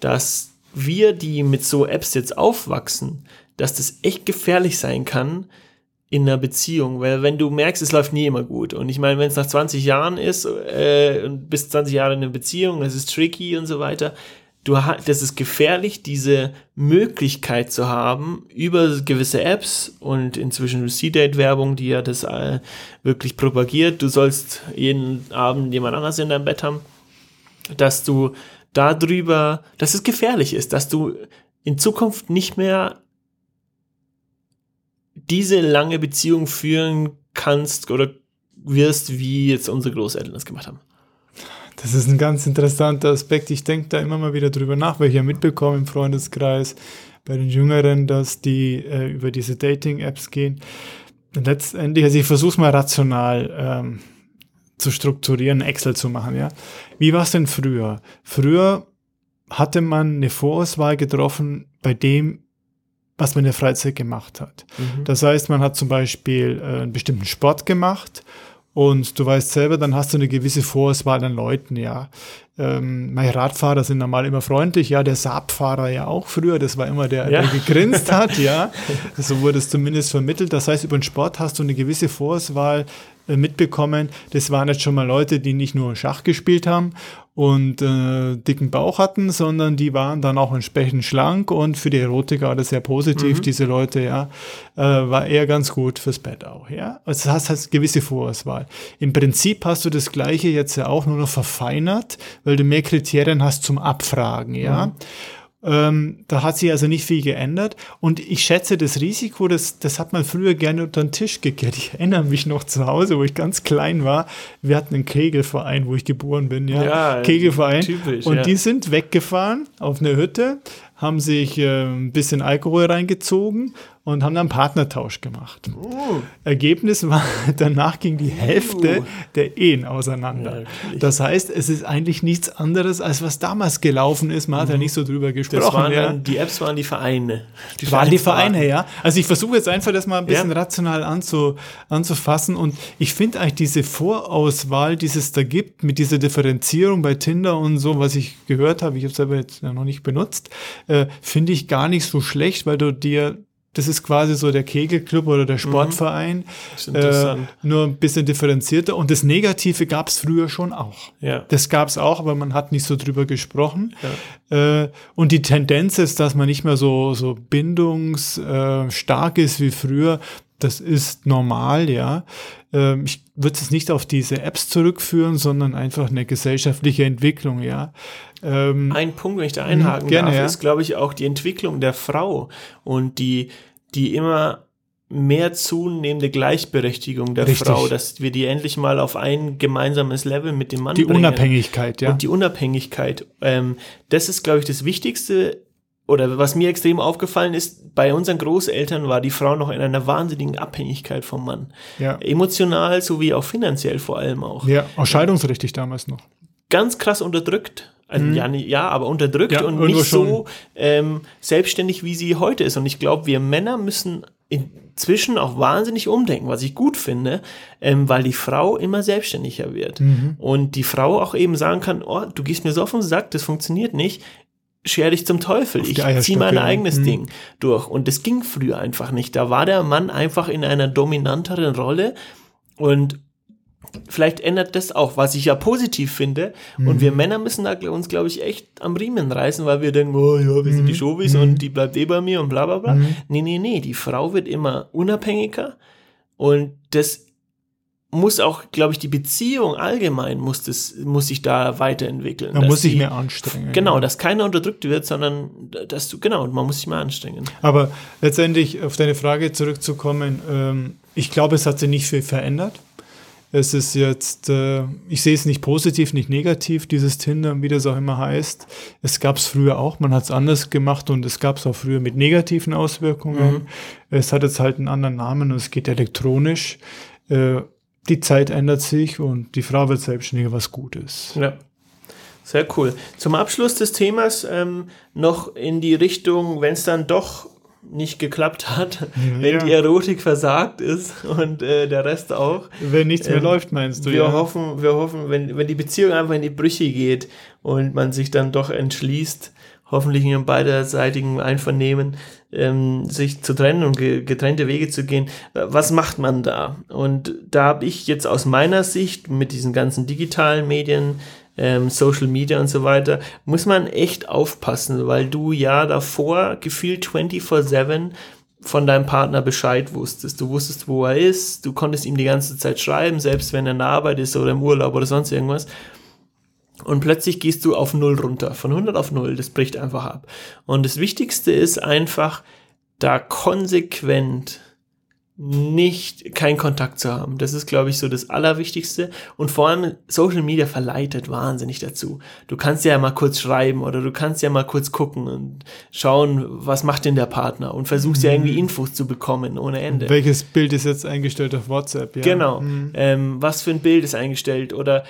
dass wir, die mit so Apps jetzt aufwachsen, dass das echt gefährlich sein kann in einer Beziehung, weil wenn du merkst, es läuft nie immer gut. Und ich meine, wenn es nach 20 Jahren ist äh, und bis 20 Jahre in einer Beziehung, das ist tricky und so weiter, du das ist gefährlich, diese Möglichkeit zu haben, über gewisse Apps und inzwischen C-Date-Werbung, die ja das äh, wirklich propagiert, du sollst jeden Abend jemand anders in deinem Bett haben, dass du darüber, dass es gefährlich ist, dass du in Zukunft nicht mehr diese lange Beziehung führen kannst oder wirst, wie jetzt unsere Großeltern das gemacht haben. Das ist ein ganz interessanter Aspekt. Ich denke da immer mal wieder drüber nach, weil ich ja mitbekomme im Freundeskreis bei den Jüngeren, dass die äh, über diese Dating-Apps gehen. Letztendlich, also ich versuche es mal rational ähm, zu strukturieren, Excel zu machen, ja. Wie war es denn früher? Früher hatte man eine Vorauswahl getroffen bei dem, was man in der Freizeit gemacht hat. Mhm. Das heißt, man hat zum Beispiel äh, einen bestimmten Sport gemacht und du weißt selber, dann hast du eine gewisse Vorauswahl an Leuten, ja. Ähm, meine Radfahrer sind normal immer freundlich, ja, der Saabfahrer ja auch früher, das war immer der, ja. der gegrinst hat, ja. So wurde es zumindest vermittelt. Das heißt, über den Sport hast du eine gewisse Vorauswahl mitbekommen. Das waren jetzt schon mal Leute, die nicht nur Schach gespielt haben und äh, dicken Bauch hatten, sondern die waren dann auch entsprechend schlank und für die Erotiker war das sehr positiv, mhm. diese Leute, ja, äh, war eher ganz gut fürs Bett auch, ja. Also das heißt, gewisse Vorauswahl. Im Prinzip hast du das Gleiche jetzt ja auch nur noch verfeinert, weil du mehr Kriterien hast zum Abfragen, ja. Mhm. Ähm, da hat sich also nicht viel geändert. Und ich schätze, das Risiko, das, das hat man früher gerne unter den Tisch gekehrt. Ich erinnere mich noch zu Hause, wo ich ganz klein war. Wir hatten einen Kegelverein, wo ich geboren bin. Ja, ja Kegelverein. Typisch, und ja. die sind weggefahren auf eine Hütte haben sich äh, ein bisschen Alkohol reingezogen und haben dann Partnertausch gemacht. Uh. Ergebnis war, danach ging die Hälfte uh. der Ehen auseinander. Ja, das heißt, es ist eigentlich nichts anderes, als was damals gelaufen ist. Man mhm. hat ja mhm. nicht so drüber gesprochen. Waren ja. die Apps waren die Vereine. Die waren die Vereine, ja. Also ich versuche jetzt einfach das mal ein bisschen ja. rational anzu, anzufassen und ich finde eigentlich diese Vorauswahl, die es da gibt, mit dieser Differenzierung bei Tinder und so, was ich gehört habe, ich habe es selber jetzt noch nicht benutzt, äh, finde ich gar nicht so schlecht, weil du dir das ist quasi so der Kegelclub oder der mhm. Sportverein. Mhm. Äh, nur ein bisschen differenzierter. Und das Negative gab es früher schon auch. Ja. Das gab es auch, aber man hat nicht so drüber gesprochen. Ja. Äh, und die Tendenz ist, dass man nicht mehr so, so bindungsstark ist wie früher. Das ist normal, ja. Ähm, ich würde es nicht auf diese Apps zurückführen, sondern einfach eine gesellschaftliche Entwicklung, ja. Ähm, Ein Punkt, wenn ich da einhaken gerne, darf, ja. ist, glaube ich, auch die Entwicklung der Frau und die, die immer mehr zunehmende Gleichberechtigung der Richtig. Frau, dass wir die endlich mal auf ein gemeinsames Level mit dem Mann die bringen. Die Unabhängigkeit, ja. Und die Unabhängigkeit. Ähm, das ist, glaube ich, das Wichtigste oder was mir extrem aufgefallen ist, bei unseren Großeltern war die Frau noch in einer wahnsinnigen Abhängigkeit vom Mann. Ja. Emotional sowie auch finanziell vor allem auch. Ja, auch scheidungsrichtig damals noch. Ganz krass unterdrückt. Also, mhm. ja, ja, aber unterdrückt ja, und nicht so ähm, selbstständig, wie sie heute ist. Und ich glaube, wir Männer müssen inzwischen auch wahnsinnig umdenken, was ich gut finde, ähm, weil die Frau immer selbstständiger wird. Mhm. Und die Frau auch eben sagen kann, oh, du gehst mir so auf den Sack, das funktioniert nicht scher dich zum Teufel. Ich ziehe mein eigenes hm. Ding durch. Und das ging früher einfach nicht. Da war der Mann einfach in einer dominanteren Rolle und vielleicht ändert das auch, was ich ja positiv finde. Mhm. Und wir mhm. Männer müssen da uns, glaube ich, echt am Riemen reißen, weil wir denken, oh ja, wir sind die mhm. Showbiz mhm. und die bleibt eh bei mir und bla bla bla. Mhm. Nee, nee, nee, die Frau wird immer unabhängiger und das muss auch, glaube ich, die Beziehung allgemein muss, das, muss sich da weiterentwickeln. Man muss sich mehr anstrengen. Genau, dass keiner unterdrückt wird, sondern dass du, genau, man muss sich mehr anstrengen. Aber letztendlich auf deine Frage zurückzukommen, ähm, ich glaube, es hat sich nicht viel verändert. Es ist jetzt, äh, ich sehe es nicht positiv, nicht negativ, dieses Tinder, wie das auch immer heißt. Es gab es früher auch, man hat es anders gemacht und es gab es auch früher mit negativen Auswirkungen. Mhm. Es hat jetzt halt einen anderen Namen und es geht elektronisch. Äh, die Zeit ändert sich und die Frau wird selbstständiger, was gut ist. Ja. Sehr cool. Zum Abschluss des Themas ähm, noch in die Richtung, wenn es dann doch nicht geklappt hat, ja. wenn die Erotik versagt ist und äh, der Rest auch. Wenn nichts mehr ähm, läuft, meinst du? Wir ja? hoffen, wir hoffen, wenn, wenn die Beziehung einfach in die Brüche geht und man sich dann doch entschließt, hoffentlich in beiderseitigem Einvernehmen, ähm, sich zu trennen und getrennte Wege zu gehen. Was macht man da? Und da habe ich jetzt aus meiner Sicht mit diesen ganzen digitalen Medien, ähm, Social Media und so weiter, muss man echt aufpassen, weil du ja davor gefühlt 24-7 von deinem Partner Bescheid wusstest. Du wusstest, wo er ist, du konntest ihm die ganze Zeit schreiben, selbst wenn er in der Arbeit ist oder im Urlaub oder sonst irgendwas. Und plötzlich gehst du auf Null runter, von 100 auf Null, das bricht einfach ab. Und das Wichtigste ist einfach, da konsequent nicht keinen Kontakt zu haben. Das ist, glaube ich, so das Allerwichtigste. Und vor allem Social Media verleitet wahnsinnig dazu. Du kannst ja mal kurz schreiben oder du kannst ja mal kurz gucken und schauen, was macht denn der Partner und versuchst mhm. ja irgendwie Infos zu bekommen ohne Ende. Welches Bild ist jetzt eingestellt auf WhatsApp? Ja. Genau. Mhm. Ähm, was für ein Bild ist eingestellt oder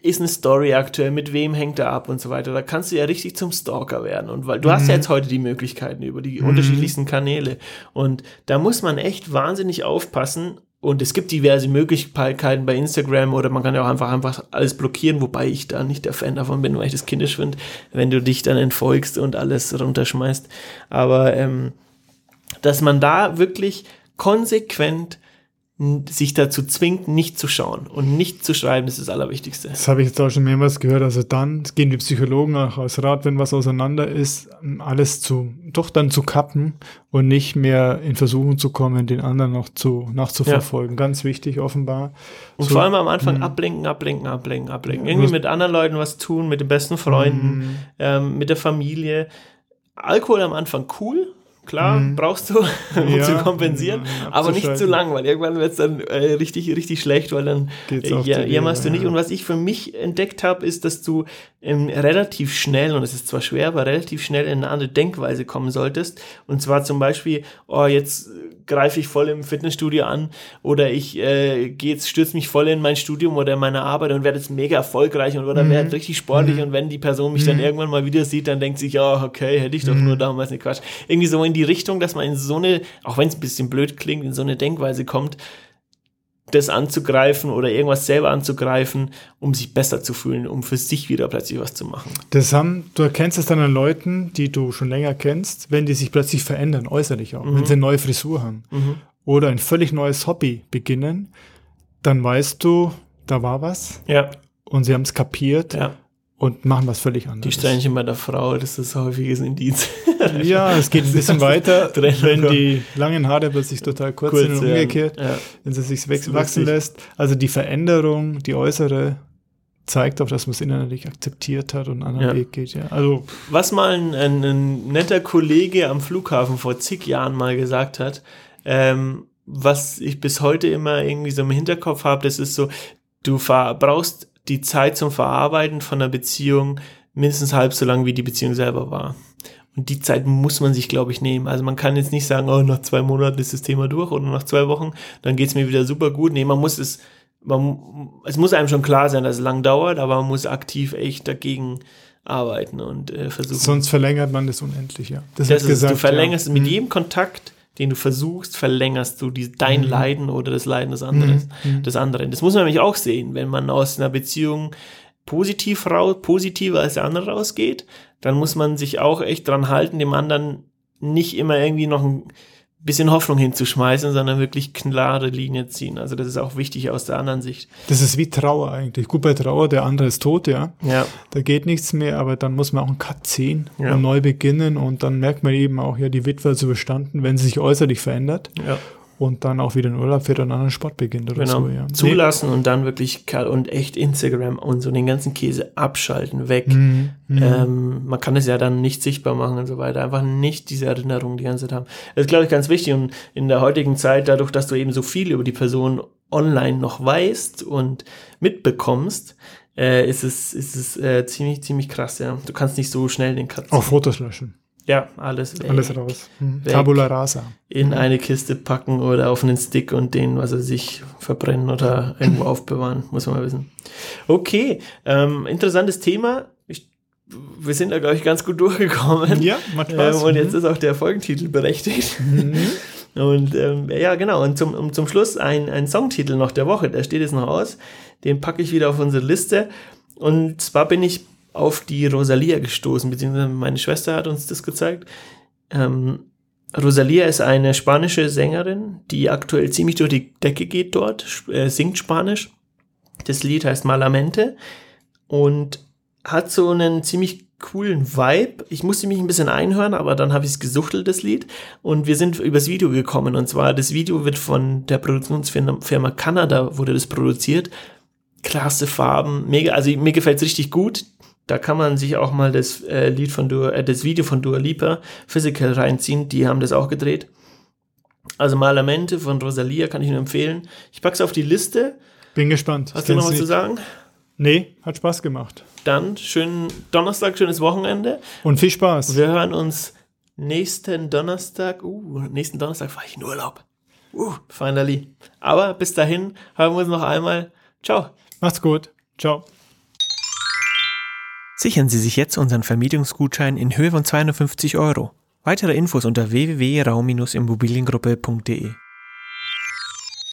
ist eine Story aktuell, mit wem hängt er ab und so weiter. Da kannst du ja richtig zum Stalker werden. Und weil du mhm. hast ja jetzt heute die Möglichkeiten über die mhm. unterschiedlichsten Kanäle. Und da muss man echt wahnsinnig wahnsinnig aufpassen. Und es gibt diverse Möglichkeiten bei Instagram oder man kann ja auch einfach, einfach alles blockieren, wobei ich da nicht der Fan davon bin, weil ich das kindisch finde, wenn du dich dann entfolgst und alles runterschmeißt. Aber ähm, dass man da wirklich konsequent sich dazu zwingt, nicht zu schauen und nicht zu schreiben, ist das Allerwichtigste. Das habe ich jetzt auch schon mehrmals gehört. Also dann gehen die Psychologen auch als Rat, wenn was auseinander ist, alles zu, doch dann zu kappen und nicht mehr in Versuchung zu kommen, den anderen noch zu, nachzuverfolgen. Ja. Ganz wichtig, offenbar. Und so, vor allem am Anfang mh. ablenken, ablenken, ablenken, ablenken. Irgendwie mit anderen Leuten was tun, mit den besten Freunden, mh. ähm, mit der Familie. Alkohol am Anfang cool, klar, mhm. brauchst du, um ja, zu kompensieren, ja, aber nicht zu lang, weil irgendwann wird es dann äh, richtig, richtig schlecht, weil dann äh, jammerst du nicht. Und was ich für mich entdeckt habe, ist, dass du ähm, relativ schnell, und es ist zwar schwer, aber relativ schnell in eine andere Denkweise kommen solltest. Und zwar zum Beispiel, oh, jetzt greife ich voll im Fitnessstudio an oder ich äh, gehe jetzt stürze mich voll in mein Studium oder in meine Arbeit und werde jetzt mega erfolgreich und oder mhm. werde richtig sportlich mhm. und wenn die Person mich mhm. dann irgendwann mal wieder sieht, dann denkt sich, ja, okay, hätte ich doch nur mhm. damals nicht Quatsch. Irgendwie so in die Richtung, dass man in so eine, auch wenn es ein bisschen blöd klingt, in so eine Denkweise kommt, das anzugreifen oder irgendwas selber anzugreifen, um sich besser zu fühlen, um für sich wieder plötzlich was zu machen. Das haben, du erkennst es dann an Leuten, die du schon länger kennst, wenn die sich plötzlich verändern, äußerlich auch, mhm. wenn sie eine neue Frisur haben mhm. oder ein völlig neues Hobby beginnen, dann weißt du, da war was. Ja. Und sie haben es kapiert. Ja und machen was völlig anderes. Die Steinchen bei der Frau, das ist häufiges Indiz. ja, es geht ein bisschen weiter, wenn die langen Haare plötzlich total kurz, kurz sind und umgekehrt, ja. wenn sie sich wachsen lässt. Also die Veränderung, die äußere, zeigt auch, dass man es innerlich akzeptiert hat und einen anderen ja. Weg geht. Ja. Also, Was mal ein, ein, ein, netter Kollege am Flughafen vor zig Jahren mal gesagt hat, ähm, was ich bis heute immer irgendwie so im Hinterkopf habe, das ist so, du brauchst die Zeit zum Verarbeiten von einer Beziehung mindestens halb so lang, wie die Beziehung selber war. Und die Zeit muss man sich, glaube ich, nehmen. Also man kann jetzt nicht sagen, oh, nach zwei Monaten ist das Thema durch oder nach zwei Wochen, dann geht's mir wieder super gut. Nee, man muss es, man, es muss einem schon klar sein, dass es lang dauert, aber man muss aktiv echt dagegen arbeiten und äh, versuchen. Sonst verlängert man das unendlich, ja. Das, das ist, gesagt, du verlängerst ja. mit mhm. jedem Kontakt den du versuchst, verlängerst du die, dein mhm. Leiden oder das Leiden des anderen, mhm. mhm. des anderen. Das muss man nämlich auch sehen, wenn man aus einer Beziehung positiv raus, positiver als der andere rausgeht, dann muss man sich auch echt dran halten, dem anderen nicht immer irgendwie noch ein bisschen Hoffnung hinzuschmeißen, sondern wirklich klare Linie ziehen. Also das ist auch wichtig aus der anderen Sicht. Das ist wie Trauer eigentlich. Gut bei Trauer, der andere ist tot, ja. Ja. Da geht nichts mehr, aber dann muss man auch einen Cut ziehen ja. und neu beginnen und dann merkt man eben auch, ja, die Witwe ist überstanden, wenn sie sich äußerlich verändert. Ja und dann auch wieder in Urlaub fährt und einen anderen Sport beginnt oder genau. so. Ja. Zulassen nee. und dann wirklich und echt Instagram und so den ganzen Käse abschalten, weg. Mhm. Mhm. Ähm, man kann es ja dann nicht sichtbar machen und so weiter. Einfach nicht diese Erinnerung die ganze Zeit haben. Das ist, glaube ich, ganz wichtig und in der heutigen Zeit, dadurch, dass du eben so viel über die Person online noch weißt und mitbekommst, äh, ist es, ist es äh, ziemlich, ziemlich krass, ja. Du kannst nicht so schnell den Cut. Auch Fotos löschen. Ja, alles weg. Alles raus. Hm. Tabula rasa. In eine Kiste packen oder auf einen Stick und den, was er sich verbrennen oder irgendwo aufbewahren, muss man mal wissen. Okay, ähm, interessantes Thema. Ich, wir sind da, glaube ich, ganz gut durchgekommen. Ja, macht Spaß. Ähm, und jetzt mhm. ist auch der Folgentitel berechtigt. Mhm. Und ähm, ja, genau. Und zum, um, zum Schluss ein, ein Songtitel noch der Woche, der steht jetzt noch aus. Den packe ich wieder auf unsere Liste. Und zwar bin ich auf die Rosalia gestoßen, beziehungsweise meine Schwester hat uns das gezeigt. Ähm, Rosalia ist eine spanische Sängerin, die aktuell ziemlich durch die Decke geht dort, äh, singt Spanisch. Das Lied heißt Malamente und hat so einen ziemlich coolen Vibe. Ich musste mich ein bisschen einhören, aber dann habe ich es gesuchtelt, das Lied. Und wir sind übers Video gekommen. Und zwar, das Video wird von der Produktionsfirma Canada, wurde das produziert. Klasse Farben, mega, also mir gefällt es richtig gut. Da kann man sich auch mal das äh, Lied von Dua, äh, das Video von Dua Lipa, Physical, reinziehen. Die haben das auch gedreht. Also Malamente von Rosalia kann ich nur empfehlen. Ich pack's auf die Liste. Bin gespannt. Hast du noch was zu sagen? Nee, hat Spaß gemacht. Dann schönen Donnerstag, schönes Wochenende. Und viel Spaß. Wir hören uns nächsten Donnerstag. Uh, nächsten Donnerstag fahre ich in Urlaub. Uh, finally. Aber bis dahin hören wir uns noch einmal. Ciao. Macht's gut. Ciao. Sichern Sie sich jetzt unseren Vermietungsgutschein in Höhe von 250 Euro. Weitere Infos unter www.raum-immobiliengruppe.de